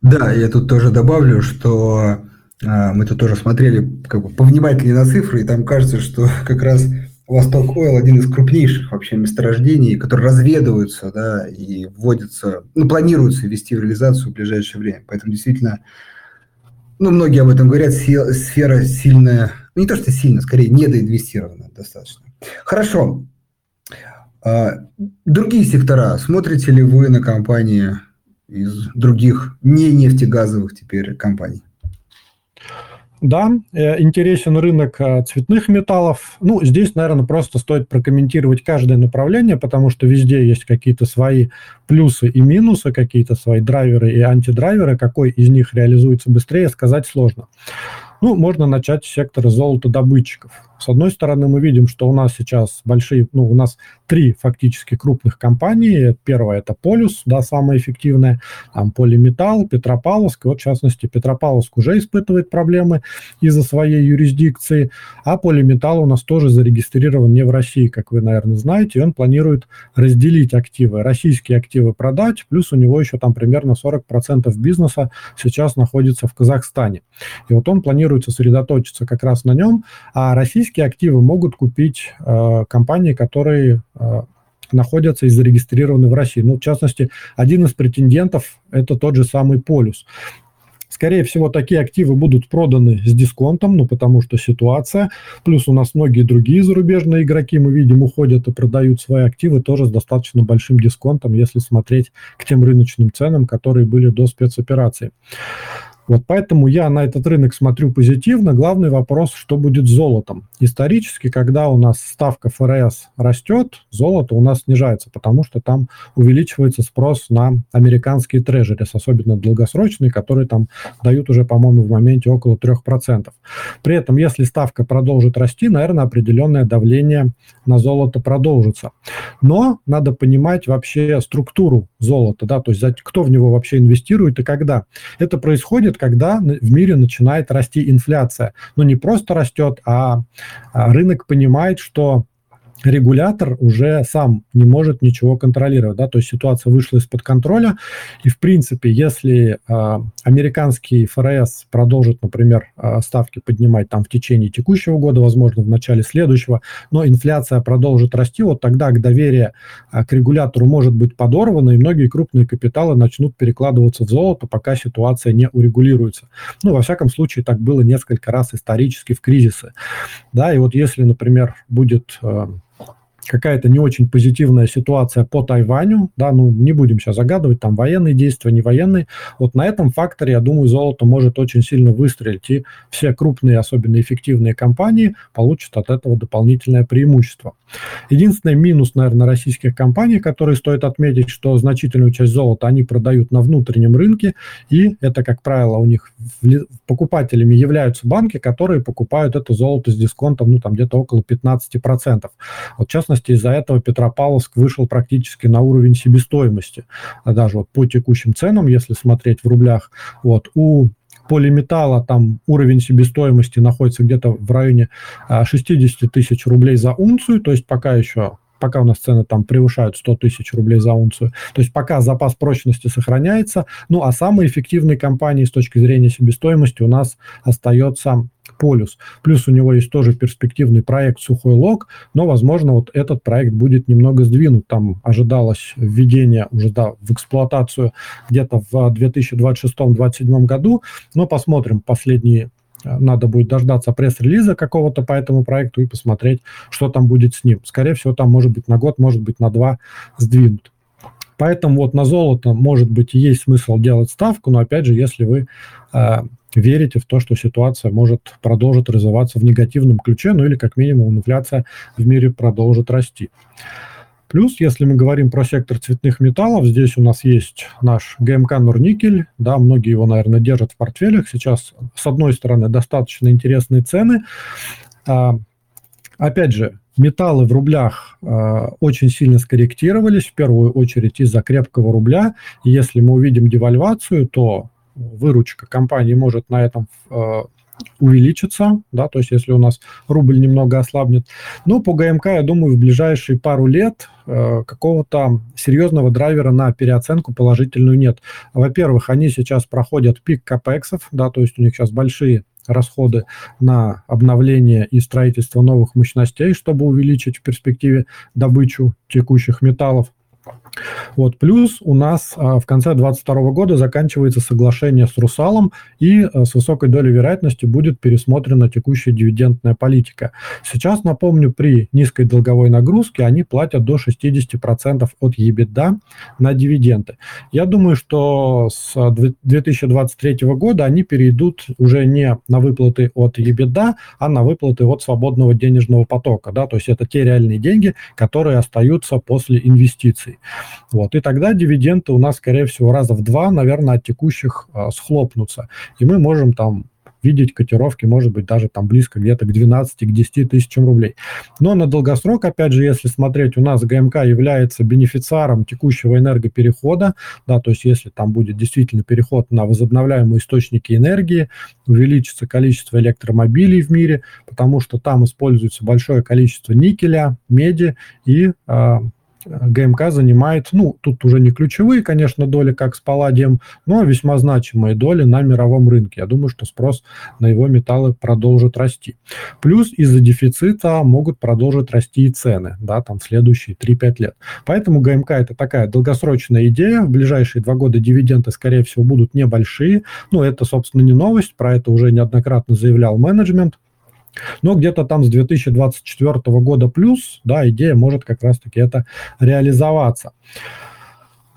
S1: Да, я тут тоже добавлю, что а, мы тут тоже смотрели как бы повнимательнее на цифры, и там кажется, что как раз Восток Ойл один из крупнейших вообще месторождений, которые разведываются, да, и вводятся, ну, планируется ввести в реализацию в ближайшее время. Поэтому действительно, ну, многие об этом говорят, сфера сильная, ну, не то, что сильно, скорее недоинвестирована достаточно. Хорошо. А, другие сектора. Смотрите ли вы на компании из других не нефтегазовых теперь компаний?
S2: Да, э, интересен рынок э, цветных металлов. Ну, здесь, наверное, просто стоит прокомментировать каждое направление, потому что везде есть какие-то свои плюсы и минусы, какие-то свои драйверы и антидрайверы. Какой из них реализуется быстрее, сказать сложно. Ну, можно начать с сектора золотодобытчиков. С одной стороны, мы видим, что у нас сейчас большие, ну, у нас три фактически крупных компании. Первая – это Полюс, да, самая эффективная, там Полиметалл, Петропавловск. Вот, в частности, Петропавловск уже испытывает проблемы из-за своей юрисдикции, а Полиметалл у нас тоже зарегистрирован не в России, как вы, наверное, знаете, и он планирует разделить активы, российские активы продать, плюс у него еще там примерно 40% бизнеса сейчас находится в Казахстане. И вот он планирует сосредоточиться как раз на нем, а российские российские активы могут купить э, компании, которые э, находятся и зарегистрированы в России. Ну, в частности, один из претендентов – это тот же самый «Полюс». Скорее всего, такие активы будут проданы с дисконтом, ну, потому что ситуация. Плюс у нас многие другие зарубежные игроки, мы видим, уходят и продают свои активы тоже с достаточно большим дисконтом, если смотреть к тем рыночным ценам, которые были до спецоперации. Вот поэтому я на этот рынок смотрю позитивно. Главный вопрос, что будет с золотом. Исторически, когда у нас ставка ФРС растет, золото у нас снижается, потому что там увеличивается спрос на американские трежерис, особенно долгосрочные, которые там дают уже, по-моему, в моменте около 3%. При этом, если ставка продолжит расти, наверное, определенное давление на золото продолжится. Но надо понимать вообще структуру золота, да, то есть кто в него вообще инвестирует и когда. Это происходит когда в мире начинает расти инфляция. Но не просто растет, а, а рынок понимает, что регулятор уже сам не может ничего контролировать, да, то есть ситуация вышла из-под контроля, и в принципе, если э, американский ФРС продолжит, например, э, ставки поднимать там в течение текущего года, возможно, в начале следующего, но инфляция продолжит расти, вот тогда доверие э, к регулятору может быть подорвано, и многие крупные капиталы начнут перекладываться в золото, пока ситуация не урегулируется. Ну, во всяком случае, так было несколько раз исторически в кризисы, да, и вот если, например, будет э, какая-то не очень позитивная ситуация по Тайваню, да, ну, не будем сейчас загадывать, там военные действия, не военные, вот на этом факторе, я думаю, золото может очень сильно выстрелить, и все крупные, особенно эффективные компании получат от этого дополнительное преимущество. Единственный минус, наверное, российских компаний, который стоит отметить, что значительную часть золота они продают на внутреннем рынке, и это, как правило, у них покупателями являются банки, которые покупают это золото с дисконтом, ну, там где-то около 15%. Вот, в частности, из-за этого Петропавловск вышел практически на уровень себестоимости. А даже вот по текущим ценам, если смотреть в рублях, вот, у полиметалла там уровень себестоимости находится где-то в районе 60 а, тысяч рублей за унцию, то есть пока еще пока у нас цены там превышают 100 тысяч рублей за унцию. То есть пока запас прочности сохраняется. Ну, а самые эффективные компании с точки зрения себестоимости у нас остается полюс. Плюс у него есть тоже перспективный проект «Сухой лог», но, возможно, вот этот проект будет немного сдвинут. Там ожидалось введение уже да, в эксплуатацию где-то в 2026-2027 году, но посмотрим последние э, надо будет дождаться пресс-релиза какого-то по этому проекту и посмотреть, что там будет с ним. Скорее всего, там может быть на год, может быть на два сдвинут. Поэтому вот на золото, может быть, есть смысл делать ставку, но опять же, если вы э, верите в то, что ситуация может продолжить развиваться в негативном ключе, ну или как минимум инфляция в мире продолжит расти. Плюс, если мы говорим про сектор цветных металлов, здесь у нас есть наш ГМК Норникель, да, многие его, наверное, держат в портфелях. Сейчас, с одной стороны, достаточно интересные цены. А, опять же, металлы в рублях а, очень сильно скорректировались, в первую очередь из-за крепкого рубля. И если мы увидим девальвацию, то выручка компании может на этом э, увеличиться, да, то есть если у нас рубль немного ослабнет. Но по ГМК, я думаю, в ближайшие пару лет э, какого-то серьезного драйвера на переоценку положительную нет. Во-первых, они сейчас проходят пик капексов, да, то есть у них сейчас большие расходы на обновление и строительство новых мощностей, чтобы увеличить в перспективе добычу текущих металлов. Вот. Плюс у нас а, в конце 2022 года заканчивается соглашение с Русалом, и а, с высокой долей вероятности будет пересмотрена текущая дивидендная политика. Сейчас, напомню, при низкой долговой нагрузке они платят до 60% от EBITDA на дивиденды. Я думаю, что с 2023 года они перейдут уже не на выплаты от EBITDA, а на выплаты от свободного денежного потока. Да? То есть это те реальные деньги, которые остаются после инвестиций. Вот. И тогда дивиденды у нас, скорее всего, раза в два, наверное, от текущих а, схлопнутся. И мы можем там видеть котировки, может быть, даже там близко где-то к 12, к 10 тысячам рублей. Но на долгосрок, опять же, если смотреть, у нас ГМК является бенефициаром текущего энергоперехода, да, то есть если там будет действительно переход на возобновляемые источники энергии, увеличится количество электромобилей в мире, потому что там используется большое количество никеля, меди и э, ГМК занимает, ну, тут уже не ключевые, конечно, доли, как с палладием, но весьма значимые доли на мировом рынке. Я думаю, что спрос на его металлы продолжит расти. Плюс из-за дефицита могут продолжить расти и цены, да, там в следующие 3-5 лет. Поэтому ГМК это такая долгосрочная идея. В ближайшие два года дивиденды, скорее всего, будут небольшие. Ну, это, собственно, не новость, про это уже неоднократно заявлял менеджмент. Но где-то там с 2024 года плюс, да, идея может как раз-таки это реализоваться.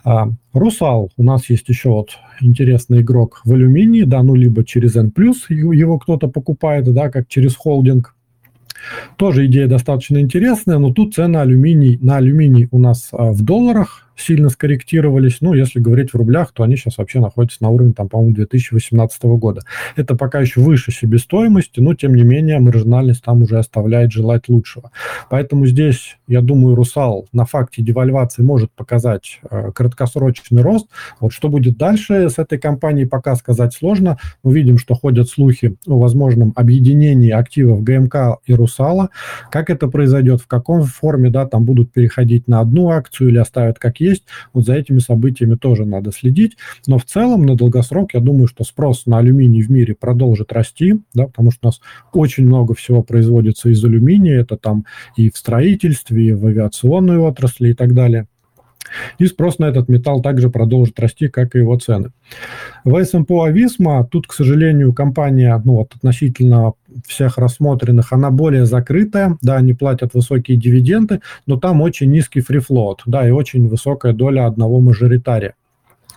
S2: А, Русал, у нас есть еще вот интересный игрок в алюминии, да, ну либо через N+, его кто-то покупает, да, как через холдинг. Тоже идея достаточно интересная, но тут цена алюминий, на алюминий у нас а, в долларах, сильно скорректировались. Ну, если говорить в рублях, то они сейчас вообще находятся на уровне, там, по-моему, 2018 года. Это пока еще выше себестоимости, но, тем не менее, маржинальность там уже оставляет желать лучшего. Поэтому здесь, я думаю, Русал на факте девальвации может показать э, краткосрочный рост. Вот что будет дальше с этой компанией, пока сказать сложно. Мы видим, что ходят слухи о возможном объединении активов ГМК и Русала. Как это произойдет, в каком форме, да, там будут переходить на одну акцию или оставят как есть. Вот за этими событиями тоже надо следить. Но в целом на долгосрок я думаю, что спрос на алюминий в мире продолжит расти, да, потому что у нас очень много всего производится из алюминия. Это там и в строительстве, и в авиационной отрасли и так далее. И спрос на этот металл также продолжит расти, как и его цены. В СМПО Ависма, тут, к сожалению, компания, ну вот относительно всех рассмотренных, она более закрытая, да, они платят высокие дивиденды, но там очень низкий фрифлот, да, и очень высокая доля одного мажоритария.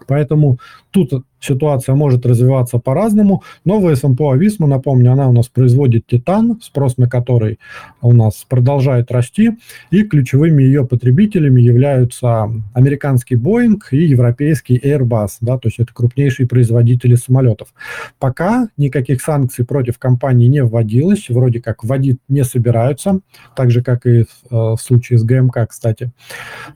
S2: Поэтому тут ситуация может развиваться по-разному, но в СМПО Ависма, напомню, она у нас производит титан, спрос на который у нас продолжает расти, и ключевыми ее потребителями являются американский Boeing и европейский Airbus, да, то есть это крупнейшие производители самолетов. Пока никаких санкций против компании не вводилось, вроде как вводить не собираются, так же, как и в, в случае с ГМК, кстати.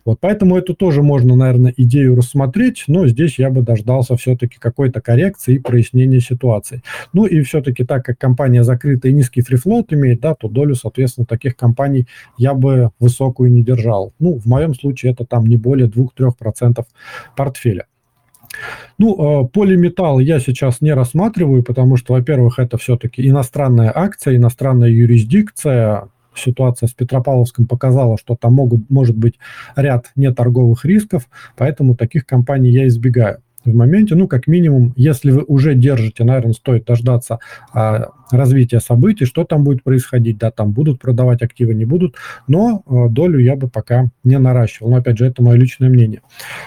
S2: Вот, поэтому эту тоже можно, наверное, идею рассмотреть, но здесь я бы дождался все-таки все-таки какой-то коррекции и прояснения ситуации. Ну и все-таки так как компания закрыта и низкий фрифлот имеет, да, то долю, соответственно, таких компаний я бы высокую не держал. Ну, в моем случае это там не более 2-3% портфеля. Ну, э, полиметалл я сейчас не рассматриваю, потому что, во-первых, это все-таки иностранная акция, иностранная юрисдикция. Ситуация с Петропавловском показала, что там могут, может быть ряд неторговых рисков, поэтому таких компаний я избегаю в моменте. Ну, как минимум, если вы уже держите, наверное, стоит дождаться а, развития событий, что там будет происходить. Да, там будут продавать активы, не будут, но а, долю я бы пока не наращивал. Но, опять же, это мое личное мнение.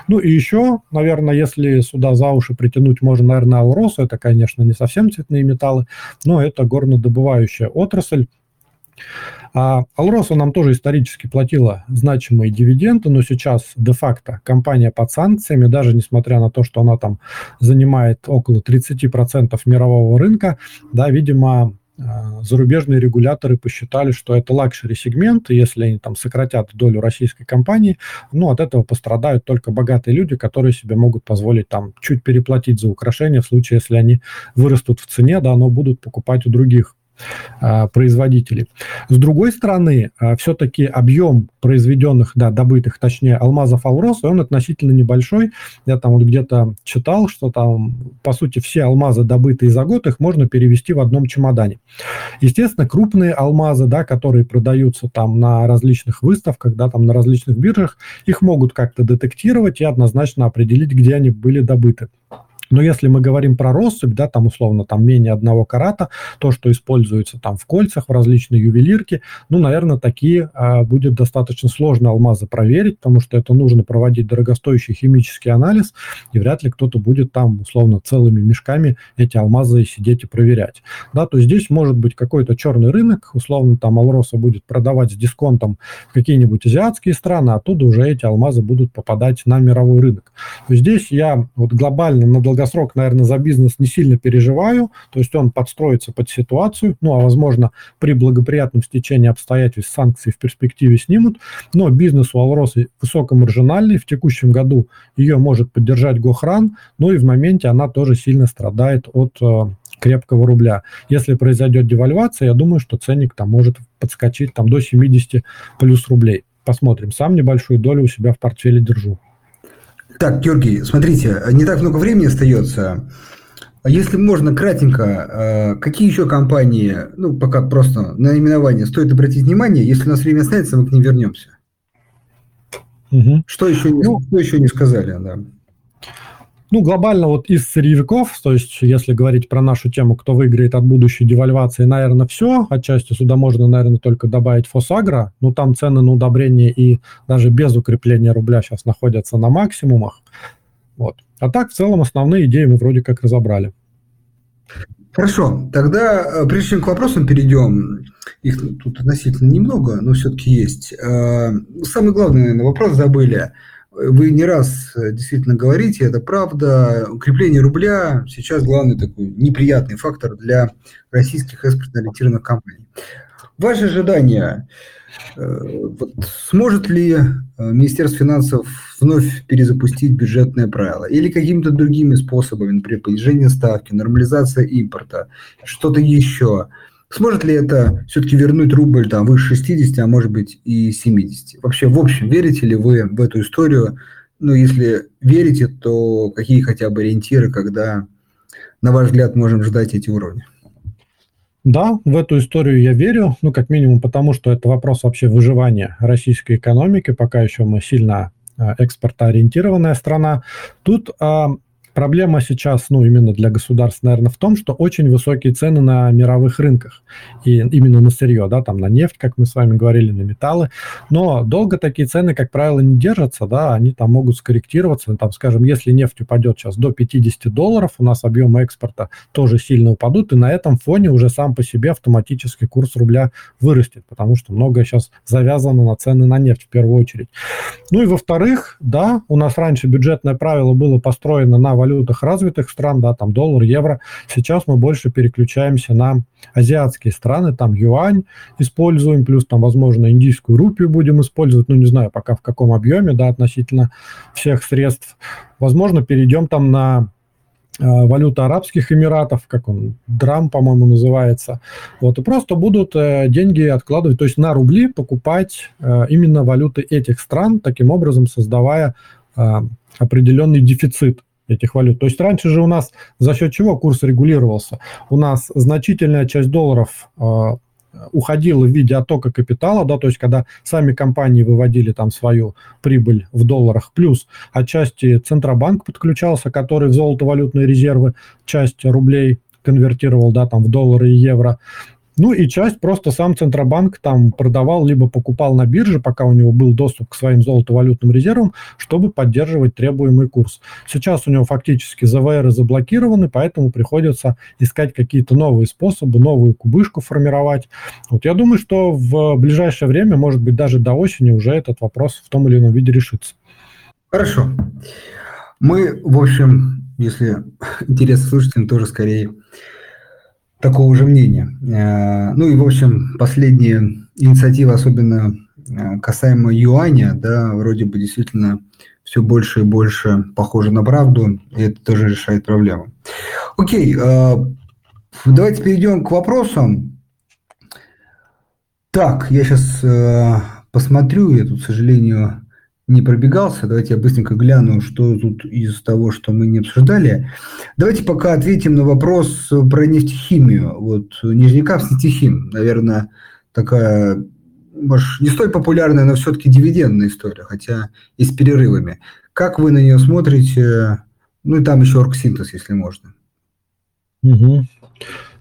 S2: Ну, и еще, наверное, если сюда за уши притянуть можно, наверное, Алросу, это, конечно, не совсем цветные металлы, но это горнодобывающая отрасль, а Алроса нам тоже исторически платила значимые дивиденды, но сейчас де-факто компания под санкциями, даже несмотря на то, что она там занимает около 30% мирового рынка, да, видимо, а, зарубежные регуляторы посчитали, что это luxury -сегмент, и если они там сократят долю российской компании, ну, от этого пострадают только богатые люди, которые себе могут позволить там чуть переплатить за украшения в случае, если они вырастут в цене, да, но будут покупать у других производителей. С другой стороны, а, все-таки объем произведенных, да, добытых, точнее, алмазов Алроса, он относительно небольшой. Я там вот где-то читал, что там, по сути, все алмазы, добытые за год, их можно перевести в одном чемодане. Естественно, крупные алмазы, да, которые продаются там на различных выставках, да, там на различных биржах, их могут как-то детектировать и однозначно определить, где они были добыты. Но если мы говорим про россыпь, да, там условно там менее одного карата, то, что используется там в кольцах, в различной ювелирке, ну, наверное, такие а, будет достаточно сложно алмазы проверить, потому что это нужно проводить дорогостоящий химический анализ, и вряд ли кто-то будет там условно целыми мешками эти алмазы сидеть и проверять. Да, то здесь может быть какой-то черный рынок, условно там Алроса будет продавать с дисконтом какие-нибудь азиатские страны, оттуда уже эти алмазы будут попадать на мировой рынок. То здесь я вот глобально на долгосрочном долгосрок, наверное, за бизнес не сильно переживаю, то есть он подстроится под ситуацию, ну, а, возможно, при благоприятном стечении обстоятельств санкции в перспективе снимут, но бизнес у Алросы высокомаржинальный, в текущем году ее может поддержать Гохран, ну и в моменте она тоже сильно страдает от э, крепкого рубля. Если произойдет девальвация, я думаю, что ценник там может подскочить там, до 70 плюс рублей. Посмотрим. Сам небольшую долю у себя в портфеле держу.
S1: Так, Георгий, смотрите, не так много времени остается. Если можно, кратенько, э, какие еще компании, ну, пока просто на наименование, стоит обратить внимание, если у нас время останется, мы к ним вернемся. Угу. Что, еще не, ну, что еще не сказали, да.
S2: Ну, глобально вот из сырьевиков, то есть если говорить про нашу тему, кто выиграет от будущей девальвации, наверное, все. Отчасти сюда можно, наверное, только добавить Фосагро. Ну, там цены на удобрение и даже без укрепления рубля сейчас находятся на максимумах. Вот. А так, в целом, основные идеи мы вроде как разобрали.
S1: Хорошо, тогда э, прежде чем к вопросам перейдем, их тут относительно немного, но все-таки есть. Э, самый главный, наверное, вопрос забыли – вы не раз э, действительно говорите, это правда. Укрепление рубля сейчас главный такой неприятный фактор для российских экспортно-ориентированных компаний. Ваши ожидания, э, вот, сможет ли э, Министерство финансов вновь перезапустить бюджетное правило или какими-то другими способами, например, понижение ставки, нормализация импорта, что-то еще – Сможет ли это все-таки вернуть рубль там выше 60, а может быть и 70? Вообще, в общем, верите ли вы в эту историю? Ну, если верите, то какие хотя бы ориентиры, когда, на ваш взгляд, можем ждать эти уровни?
S2: Да, в эту историю я верю, ну, как минимум потому, что это вопрос вообще выживания российской экономики, пока еще мы сильно а, экспортоориентированная страна. Тут а, Проблема сейчас, ну, именно для государств, наверное, в том, что очень высокие цены на мировых рынках. И именно на сырье, да, там на нефть, как мы с вами говорили, на металлы. Но долго такие цены, как правило, не держатся, да, они там могут скорректироваться. Там, скажем, если нефть упадет сейчас до 50 долларов, у нас объемы экспорта тоже сильно упадут, и на этом фоне уже сам по себе автоматически курс рубля вырастет, потому что многое сейчас завязано на цены на нефть в первую очередь. Ну и во-вторых, да, у нас раньше бюджетное правило было построено на валютах развитых стран, да, там доллар, евро. Сейчас мы больше переключаемся на азиатские страны, там юань используем, плюс там, возможно, индийскую рупию будем использовать, ну, не знаю пока в каком объеме, да, относительно всех средств. Возможно, перейдем там на э, валюта Арабских Эмиратов, как он, драм, по-моему, называется. Вот, и просто будут э, деньги откладывать, то есть на рубли покупать э, именно валюты этих стран, таким образом создавая определенный дефицит этих валют. То есть раньше же у нас за счет чего курс регулировался? У нас значительная часть долларов э, уходила в виде оттока капитала, да, то есть когда сами компании выводили там свою прибыль в долларах, плюс отчасти Центробанк подключался, который в золотовалютные резервы часть рублей конвертировал, да, там в доллары и евро. Ну и часть просто сам Центробанк там продавал, либо покупал на бирже, пока у него был доступ к своим золотовалютным резервам, чтобы поддерживать требуемый курс. Сейчас у него фактически ЗВР заблокированы, поэтому приходится искать какие-то новые способы, новую кубышку формировать. Вот я думаю, что в ближайшее время, может быть, даже до осени уже этот вопрос в том или ином виде решится.
S1: Хорошо. Мы, в общем, если интересно слушателям, тоже скорее такого же мнения. Э, ну и, в общем, последние инициативы, особенно э, касаемо юаня, да, вроде бы действительно все больше и больше похоже на правду, и это тоже решает проблему. Окей, э, давайте перейдем к вопросам. Так, я сейчас посмотрю, я тут, к сожалению, не пробегался. Давайте я быстренько гляну, что тут из того, что мы не обсуждали. Давайте пока ответим на вопрос про нефтехимию. Вот Нижнекамск нефтехим, наверное, такая может, не столь популярная, но все-таки дивидендная история, хотя и с перерывами. Как вы на нее смотрите? Ну и там еще оргсинтез, если можно.
S2: Угу.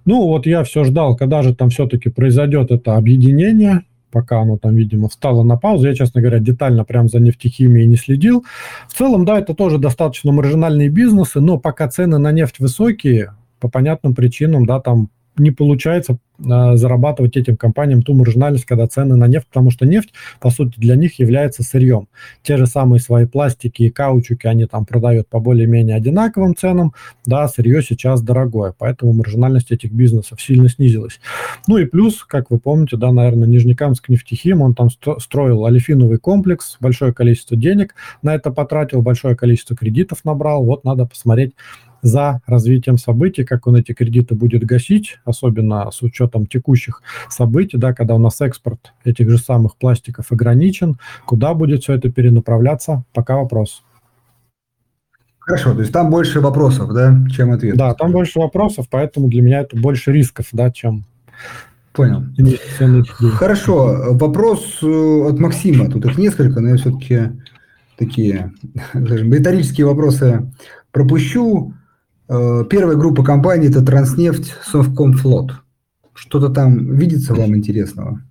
S2: Ну вот я все ждал, когда же там все-таки произойдет это объединение, пока оно там, видимо, встало на паузу. Я, честно говоря, детально прям за нефтехимией не следил. В целом, да, это тоже достаточно маржинальные бизнесы, но пока цены на нефть высокие, по понятным причинам, да, там не получается а, зарабатывать этим компаниям ту маржинальность, когда цены на нефть, потому что нефть, по сути, для них является сырьем. Те же самые свои пластики и каучуки они там продают по более-менее одинаковым ценам, да, сырье сейчас дорогое, поэтому маржинальность этих бизнесов сильно снизилась. Ну и плюс, как вы помните, да, наверное, Нижнекамск нефтехим, он там строил олефиновый комплекс, большое количество денег на это потратил, большое количество кредитов набрал, вот надо посмотреть, за развитием событий, как он эти кредиты будет гасить, особенно с учетом текущих событий, да, когда у нас экспорт этих же самых пластиков ограничен, куда будет все это перенаправляться, пока вопрос.
S1: Хорошо, то есть там больше вопросов, да, чем ответов.
S2: Да, там больше вопросов, поэтому для меня это больше рисков, да, чем
S1: Понял. Хорошо, вопрос э, от Максима. Тут их несколько, но я все-таки такие, скажем, риторические вопросы пропущу. Э, первая группа компаний – это Транснефть, Совкомфлот. Что-то там видится вам интересного?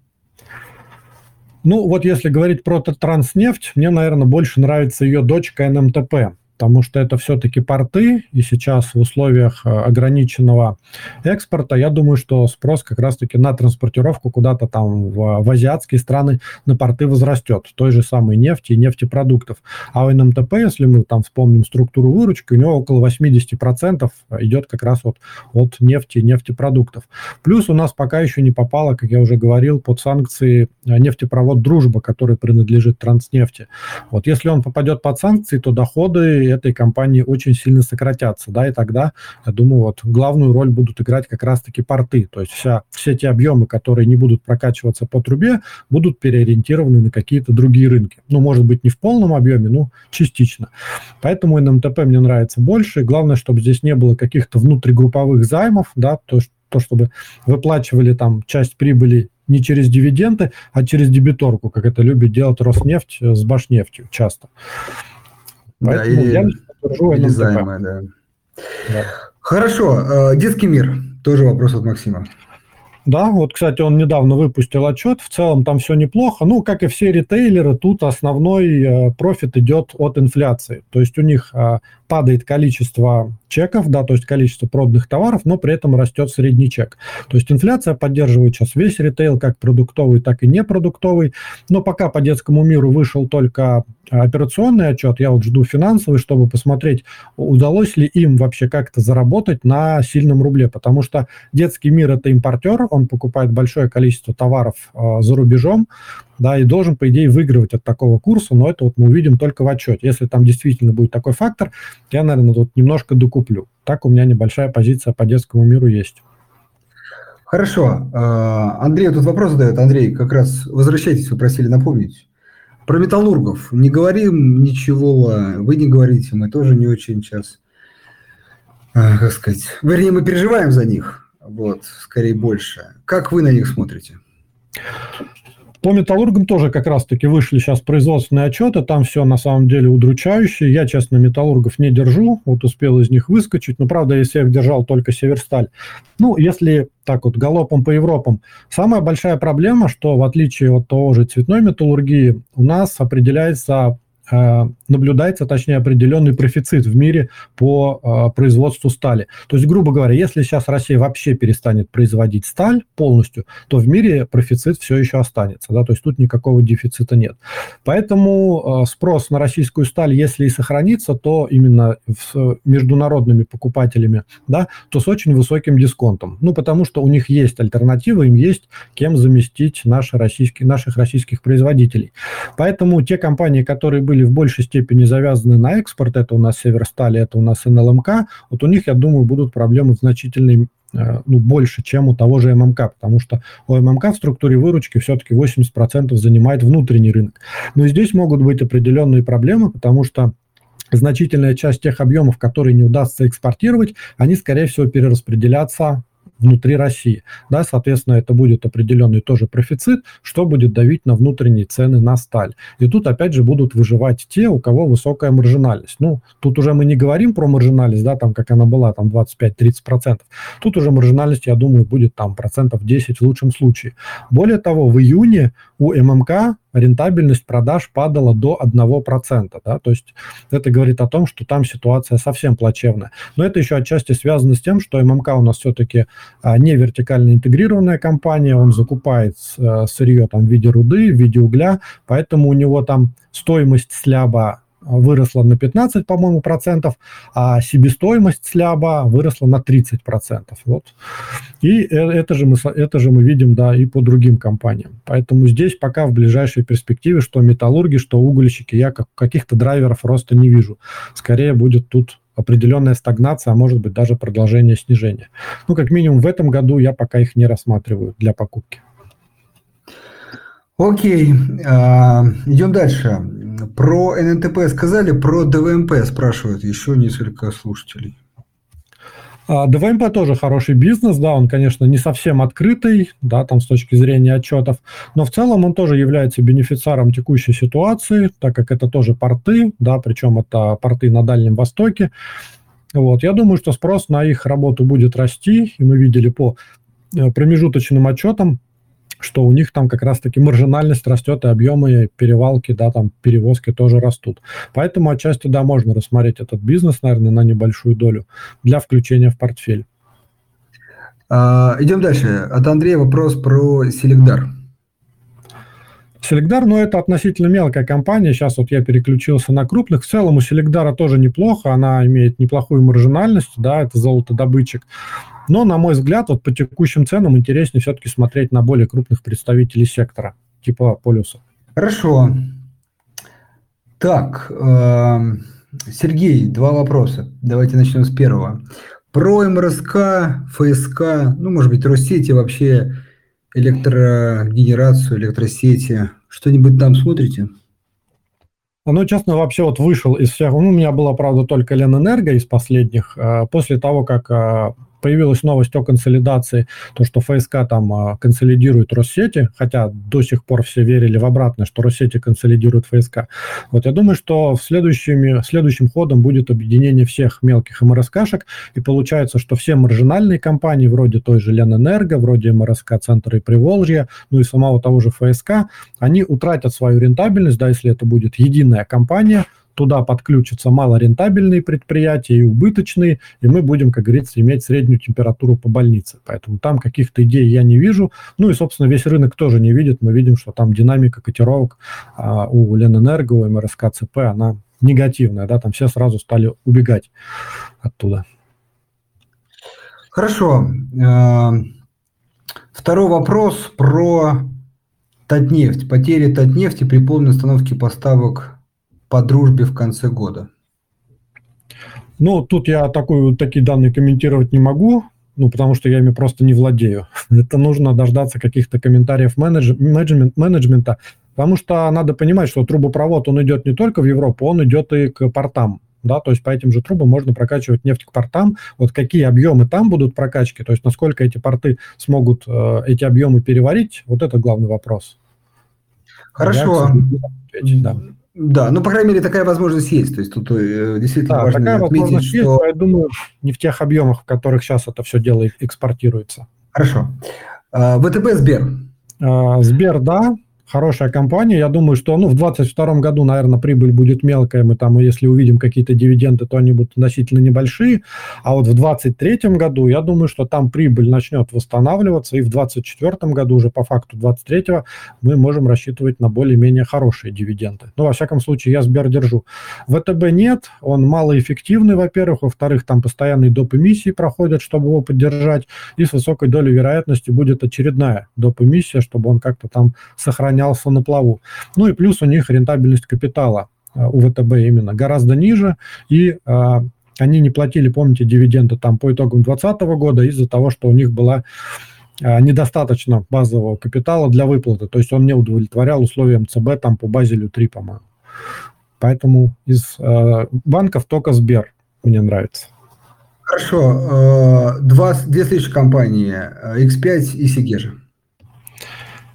S2: Ну, вот если говорить про Транснефть, мне, наверное, больше нравится ее дочка НМТП потому что это все-таки порты, и сейчас в условиях э, ограниченного экспорта, я думаю, что спрос как раз-таки на транспортировку куда-то там в, в азиатские страны на порты возрастет, той же самой нефти и нефтепродуктов. А у НМТП, если мы там вспомним структуру выручки, у него около 80% идет как раз вот от нефти и нефтепродуктов. Плюс у нас пока еще не попало, как я уже говорил, под санкции э, нефтепровод «Дружба», который принадлежит Транснефти. Вот если он попадет под санкции, то доходы этой компании очень сильно сократятся, да, и тогда, я думаю, вот главную роль будут играть как раз-таки порты, то есть вся, все те объемы, которые не будут прокачиваться по трубе, будут переориентированы на какие-то другие рынки. Ну, может быть, не в полном объеме, но частично. Поэтому НМТП мне нравится больше, главное, чтобы здесь не было каких-то внутригрупповых займов, да, то, то чтобы выплачивали там часть прибыли не через дивиденды, а через дебиторку, как это любит делать Роснефть с Башнефтью часто.
S1: Да, или, я или займы, да. да. Хорошо. Э, детский мир. Тоже вопрос от Максима.
S2: Да, вот, кстати, он недавно выпустил отчет. В целом там все неплохо. Ну, как и все ритейлеры, тут основной э, профит идет от инфляции. То есть у них э, падает количество чеков, да, то есть количество проданных товаров, но при этом растет средний чек. То есть инфляция поддерживает сейчас весь ритейл, как продуктовый, так и непродуктовый. Но пока по детскому миру вышел только операционный отчет, я вот жду финансовый, чтобы посмотреть, удалось ли им вообще как-то заработать на сильном рубле, потому что детский мир это импортер, он покупает большое количество товаров э, за рубежом, да, и должен, по идее, выигрывать от такого курса, но это вот мы увидим только в отчете. Если там действительно будет такой фактор, я, наверное, тут немножко докуплю. Так у меня небольшая позиция по детскому миру есть.
S1: Хорошо. А, Андрей тут вопрос задает. Андрей, как раз возвращайтесь, вы просили напомнить. Про металлургов не говорим ничего, вы не говорите, мы тоже не очень сейчас, а, как сказать, вернее, мы переживаем за них, вот, скорее больше. Как вы на них смотрите?
S2: По металлургам тоже как раз-таки вышли сейчас производственные отчеты, там все на самом деле удручающе. Я, честно, металлургов не держу, вот успел из них выскочить, но, правда, если я держал только Северсталь. Ну, если так вот галопом по Европам, самая большая проблема, что в отличие от того же цветной металлургии, у нас определяется наблюдается, точнее, определенный профицит в мире по э, производству стали. То есть, грубо говоря, если сейчас Россия вообще перестанет производить сталь полностью, то в мире профицит все еще останется. Да? То есть тут никакого дефицита нет. Поэтому э, спрос на российскую сталь, если и сохранится, то именно с международными покупателями, да, то с очень высоким дисконтом. Ну, потому что у них есть альтернатива, им есть кем заместить наши российские, наших российских производителей. Поэтому те компании, которые были были в большей степени завязаны на экспорт, это у нас Северстали, это у нас НЛМК, вот у них, я думаю, будут проблемы значительные э, ну, больше, чем у того же ММК, потому что у ММК в структуре выручки все-таки 80% занимает внутренний рынок. Но здесь могут быть определенные проблемы, потому что значительная часть тех объемов, которые не удастся экспортировать, они, скорее всего, перераспределятся внутри России. Да, соответственно, это будет определенный тоже профицит, что будет давить на внутренние цены на сталь. И тут, опять же, будут выживать те, у кого высокая маржинальность. Ну, тут уже мы не говорим про маржинальность, да, там, как она была, там 25-30%. Тут уже маржинальность, я думаю, будет там процентов 10 в лучшем случае. Более того, в июне у ММК рентабельность продаж падала до 1%. Да? То есть это говорит о том, что там ситуация совсем плачевная. Но это еще отчасти связано с тем, что ММК у нас все-таки а, не вертикально интегрированная компания, он закупает а, сырье там, в виде руды, в виде угля, поэтому у него там стоимость сляба выросла на 15, по-моему, процентов, а себестоимость сляба выросла на 30 процентов. Вот. И э, это же, мы, это же мы видим, да, и по другим компаниям. Поэтому здесь пока в ближайшей перспективе, что металлурги, что угольщики, я как, каких-то драйверов роста не вижу. Скорее будет тут определенная стагнация, а может быть даже продолжение снижения. Ну, как минимум в этом году я пока их не рассматриваю для покупки.
S1: Окей, а, идем дальше. Про ННТП сказали, про ДВМП спрашивают еще несколько слушателей.
S2: А, ДВМП тоже хороший бизнес, да, он, конечно, не совсем открытый, да, там с точки зрения отчетов, но в целом он тоже является бенефициаром текущей ситуации, так как это тоже порты, да, причем это порты на Дальнем Востоке. Вот, я думаю, что спрос на их работу будет расти, и мы видели по э, промежуточным отчетам, что у них там как раз-таки маржинальность растет, и объемы перевалки, да, там перевозки тоже растут. Поэтому отчасти, да, можно рассмотреть этот бизнес, наверное, на небольшую долю для включения в портфель.
S1: А, идем дальше. От Андрея вопрос про Селегдар.
S2: Селегдар, ну, это относительно мелкая компания. Сейчас вот я переключился на крупных. В целом у Селегдара тоже неплохо. Она имеет неплохую маржинальность, да, это золотодобытчик. Но, на мой взгляд, вот по текущим ценам интереснее все-таки смотреть на более крупных представителей сектора, типа полюса.
S1: Хорошо. Так, эм, Сергей, два вопроса. Давайте начнем с первого. Про МРСК, ФСК, ну, может быть, Россети, вообще электрогенерацию, электросети. Что-нибудь там смотрите?
S2: Ну, честно, вообще вот вышел из всех... Ну, у меня была, правда, только Ленэнерго из последних. Э, после того, как э, появилась новость о консолидации, то, что ФСК там а, консолидирует Россети, хотя до сих пор все верили в обратное, что Россети консолидирует ФСК. Вот я думаю, что в следующими, следующим ходом будет объединение всех мелких МРСКшек, и получается, что все маржинальные компании, вроде той же Ленэнерго, вроде МРСК Центра и Приволжья, ну и самого того же ФСК, они утратят свою рентабельность, да, если это будет единая компания – туда подключатся малорентабельные предприятия и убыточные, и мы будем, как говорится, иметь среднюю температуру по больнице. Поэтому там каких-то идей я не вижу. Ну и, собственно, весь рынок тоже не видит. Мы видим, что там динамика котировок а, у Ленэнерго, у МРСК ЦП, она негативная, да, там все сразу стали убегать оттуда.
S1: Хорошо. Э, второй вопрос про Татнефть. Потери Татнефти при полной остановке поставок по дружбе в конце года?
S2: Ну, тут я такой, такие данные комментировать не могу, ну, потому что я ими просто не владею. Это нужно дождаться каких-то комментариев менедж, менеджмент, менеджмента, потому что надо понимать, что трубопровод, он идет не только в Европу, он идет и к портам. Да, то есть по этим же трубам можно прокачивать нефть к портам. Вот какие объемы там будут прокачки, то есть насколько эти порты смогут э, эти объемы переварить, вот это главный вопрос.
S1: Хорошо. Да. Да, ну, по крайней мере, такая возможность есть. То есть тут э, действительно да, важно такая отметить, что... Есть,
S2: я думаю, не в тех объемах, в которых сейчас это все дело экспортируется.
S1: Хорошо. А, ВТБ Сбер.
S2: А, Сбер, да хорошая компания. Я думаю, что ну, в 2022 году, наверное, прибыль будет мелкая. Мы там, если увидим какие-то дивиденды, то они будут относительно небольшие. А вот в 2023 году, я думаю, что там прибыль начнет восстанавливаться. И в 2024 году, уже по факту 2023, мы можем рассчитывать на более-менее хорошие дивиденды. Ну, во всяком случае, я Сбер держу. ВТБ нет, он малоэффективный, во-первых. Во-вторых, там постоянные доп. эмиссии проходят, чтобы его поддержать. И с высокой долей вероятности будет очередная доп. эмиссия, чтобы он как-то там сохранял сохранялся на плаву. Ну и плюс у них рентабельность капитала э, у ВТБ именно гораздо ниже, и а, они не платили, помните, дивиденды там по итогам 2020 года из-за того, что у них была а, недостаточно базового капитала для выплаты, то есть он не удовлетворял условиям ЦБ там по Базелю 3, по-моему. Поэтому из э, банков только Сбер мне нравится.
S1: Хорошо. Два, две следующие компании, X5 и Сигежа.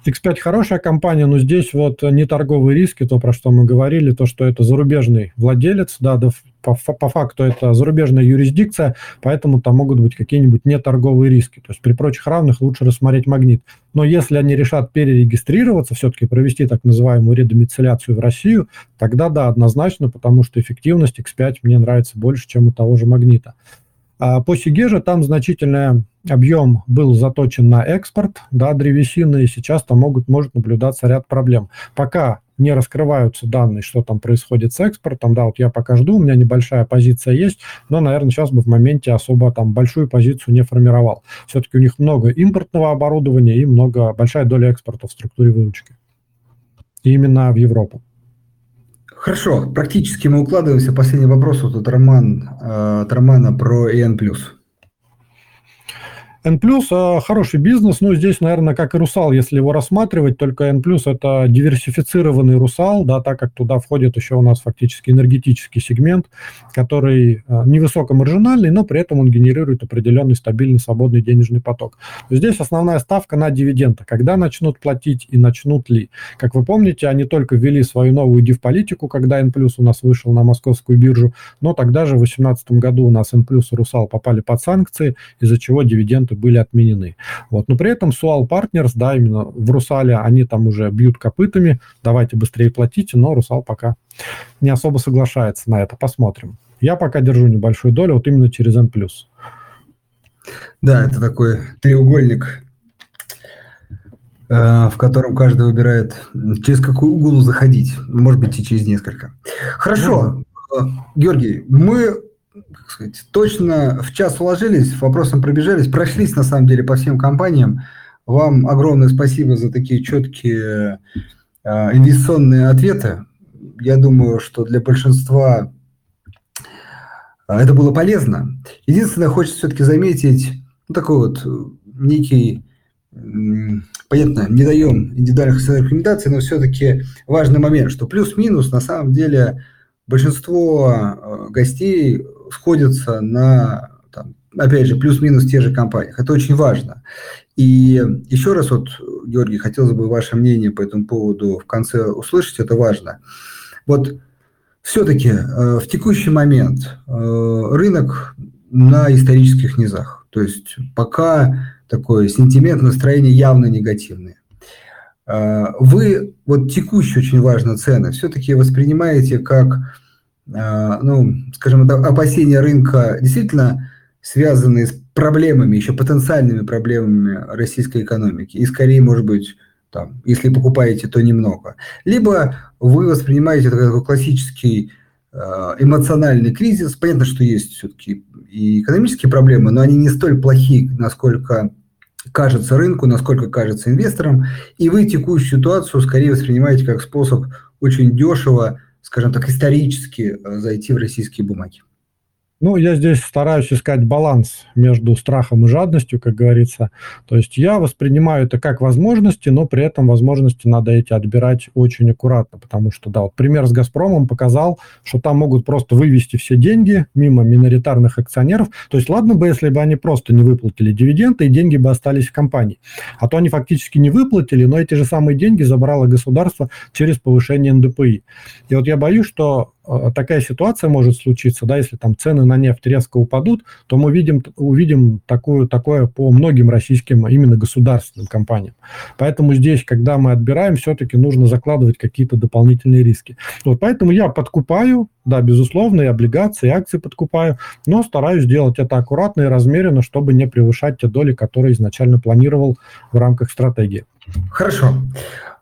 S2: X5 хорошая компания, но здесь вот не торговые риски, то, про что мы говорили, то, что это зарубежный владелец, да, по, по факту это зарубежная юрисдикция, поэтому там могут быть какие-нибудь неторговые риски. То есть при прочих равных лучше рассмотреть магнит. Но если они решат перерегистрироваться, все-таки провести так называемую редомицеляцию в Россию, тогда да, однозначно, потому что эффективность X5 мне нравится больше, чем у того же магнита. А по Сигеже там значительный объем был заточен на экспорт да, древесины, и сейчас там могут, может наблюдаться ряд проблем. Пока не раскрываются данные, что там происходит с экспортом. Да, вот я пока жду, у меня небольшая позиция есть, но, наверное, сейчас бы в моменте особо там большую позицию не формировал. Все-таки у них много импортного оборудования и много, большая доля экспорта в структуре выручки. И именно в Европу.
S1: Хорошо, практически мы укладываемся. Последний вопрос вот от, Роман, э, от Романа про EN+.
S2: N+, э, хороший бизнес, ну, здесь, наверное, как и Русал, если его рассматривать, только N+, это диверсифицированный Русал, да, так как туда входит еще у нас фактически энергетический сегмент, который э, невысокомаржинальный, но при этом он генерирует определенный стабильный свободный денежный поток. Здесь основная ставка на дивиденды. Когда начнут платить и начнут ли? Как вы помните, они только ввели свою новую див-политику, когда N+, у нас вышел на московскую биржу, но тогда же в 2018 году у нас N+, и Русал попали под санкции, из-за чего дивиденды документы были отменены. Вот. Но при этом Sual Partners, да, именно в Русале они там уже бьют копытами, давайте быстрее платите, но Русал пока не особо соглашается на это. Посмотрим. Я пока держу небольшую долю, вот именно через N+.
S1: Да, это такой треугольник, э, в котором каждый выбирает, через какую угол заходить. Может быть, и через несколько. Хорошо. Э, Георгий, мы как сказать, точно в час уложились, вопросом пробежались, прошлись на самом деле по всем компаниям. Вам огромное спасибо за такие четкие э, инвестиционные ответы. Я думаю, что для большинства э, это было полезно. Единственное, хочется все-таки заметить ну, такой вот некий, понятно, не даем индивидуальных рекомендаций, но все-таки важный момент, что плюс-минус на самом деле большинство э, гостей сходятся на, там, опять же, плюс-минус те же компании. Это очень важно. И еще раз, вот, Георгий, хотелось бы ваше мнение по этому поводу в конце услышать, это важно. Вот все-таки э, в текущий момент э, рынок на исторических низах. То есть пока такой сентимент, настроение явно негативные. Э, вы вот текущие очень важно цены все-таки воспринимаете как ну, скажем, это опасения рынка действительно связанные с проблемами, еще потенциальными проблемами российской экономики. И скорее, может быть, там, если покупаете, то немного. Либо вы воспринимаете это как классический а, эмоциональный кризис. Понятно, что есть все-таки и экономические проблемы, но они не столь плохие, насколько кажется рынку, насколько кажется инвесторам. И вы текущую ситуацию скорее воспринимаете как способ очень дешево скажем так, исторически э, зайти в российские бумаги?
S2: Ну, я здесь стараюсь искать баланс между страхом и жадностью, как говорится. То есть я воспринимаю это как возможности, но при этом возможности надо эти отбирать очень аккуратно, потому что, да, вот пример с «Газпромом» показал, что там могут просто вывести все деньги мимо миноритарных акционеров. То есть ладно бы, если бы они просто не выплатили дивиденды, и деньги бы остались в компании. А то они фактически не выплатили, но эти же самые деньги забрало государство через повышение НДПИ. И вот я боюсь, что такая ситуация может случиться, да, если там цены на нефть резко упадут, то мы видим, увидим такую, такое по многим российским именно государственным компаниям. Поэтому здесь, когда мы отбираем, все-таки нужно закладывать какие-то дополнительные риски. Вот поэтому я подкупаю, да, безусловно, и облигации, и акции подкупаю, но стараюсь делать это аккуратно и размеренно, чтобы не превышать те доли, которые изначально планировал в рамках стратегии.
S1: Хорошо.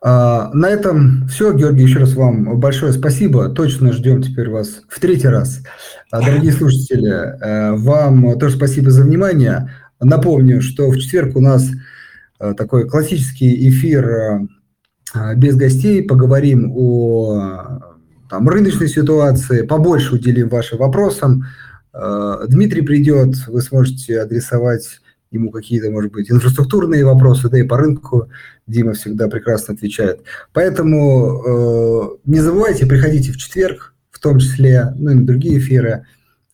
S1: А, на этом все. Георгий, еще раз вам большое спасибо. Точно ждем теперь вас в третий раз. А, дорогие слушатели, э, вам тоже спасибо за внимание. Напомню, что в четверг у нас э, такой классический эфир э, без гостей. Поговорим о там, рыночной ситуации, побольше уделим вашим вопросам. Дмитрий придет, вы сможете адресовать ему какие-то, может быть, инфраструктурные вопросы, да и по рынку Дима всегда прекрасно отвечает. Поэтому э, не забывайте, приходите в четверг, в том числе, ну и на другие эфиры.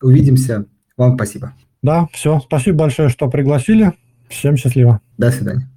S1: Увидимся. Вам спасибо.
S2: Да, все. Спасибо большое, что пригласили. Всем счастливо.
S1: До свидания.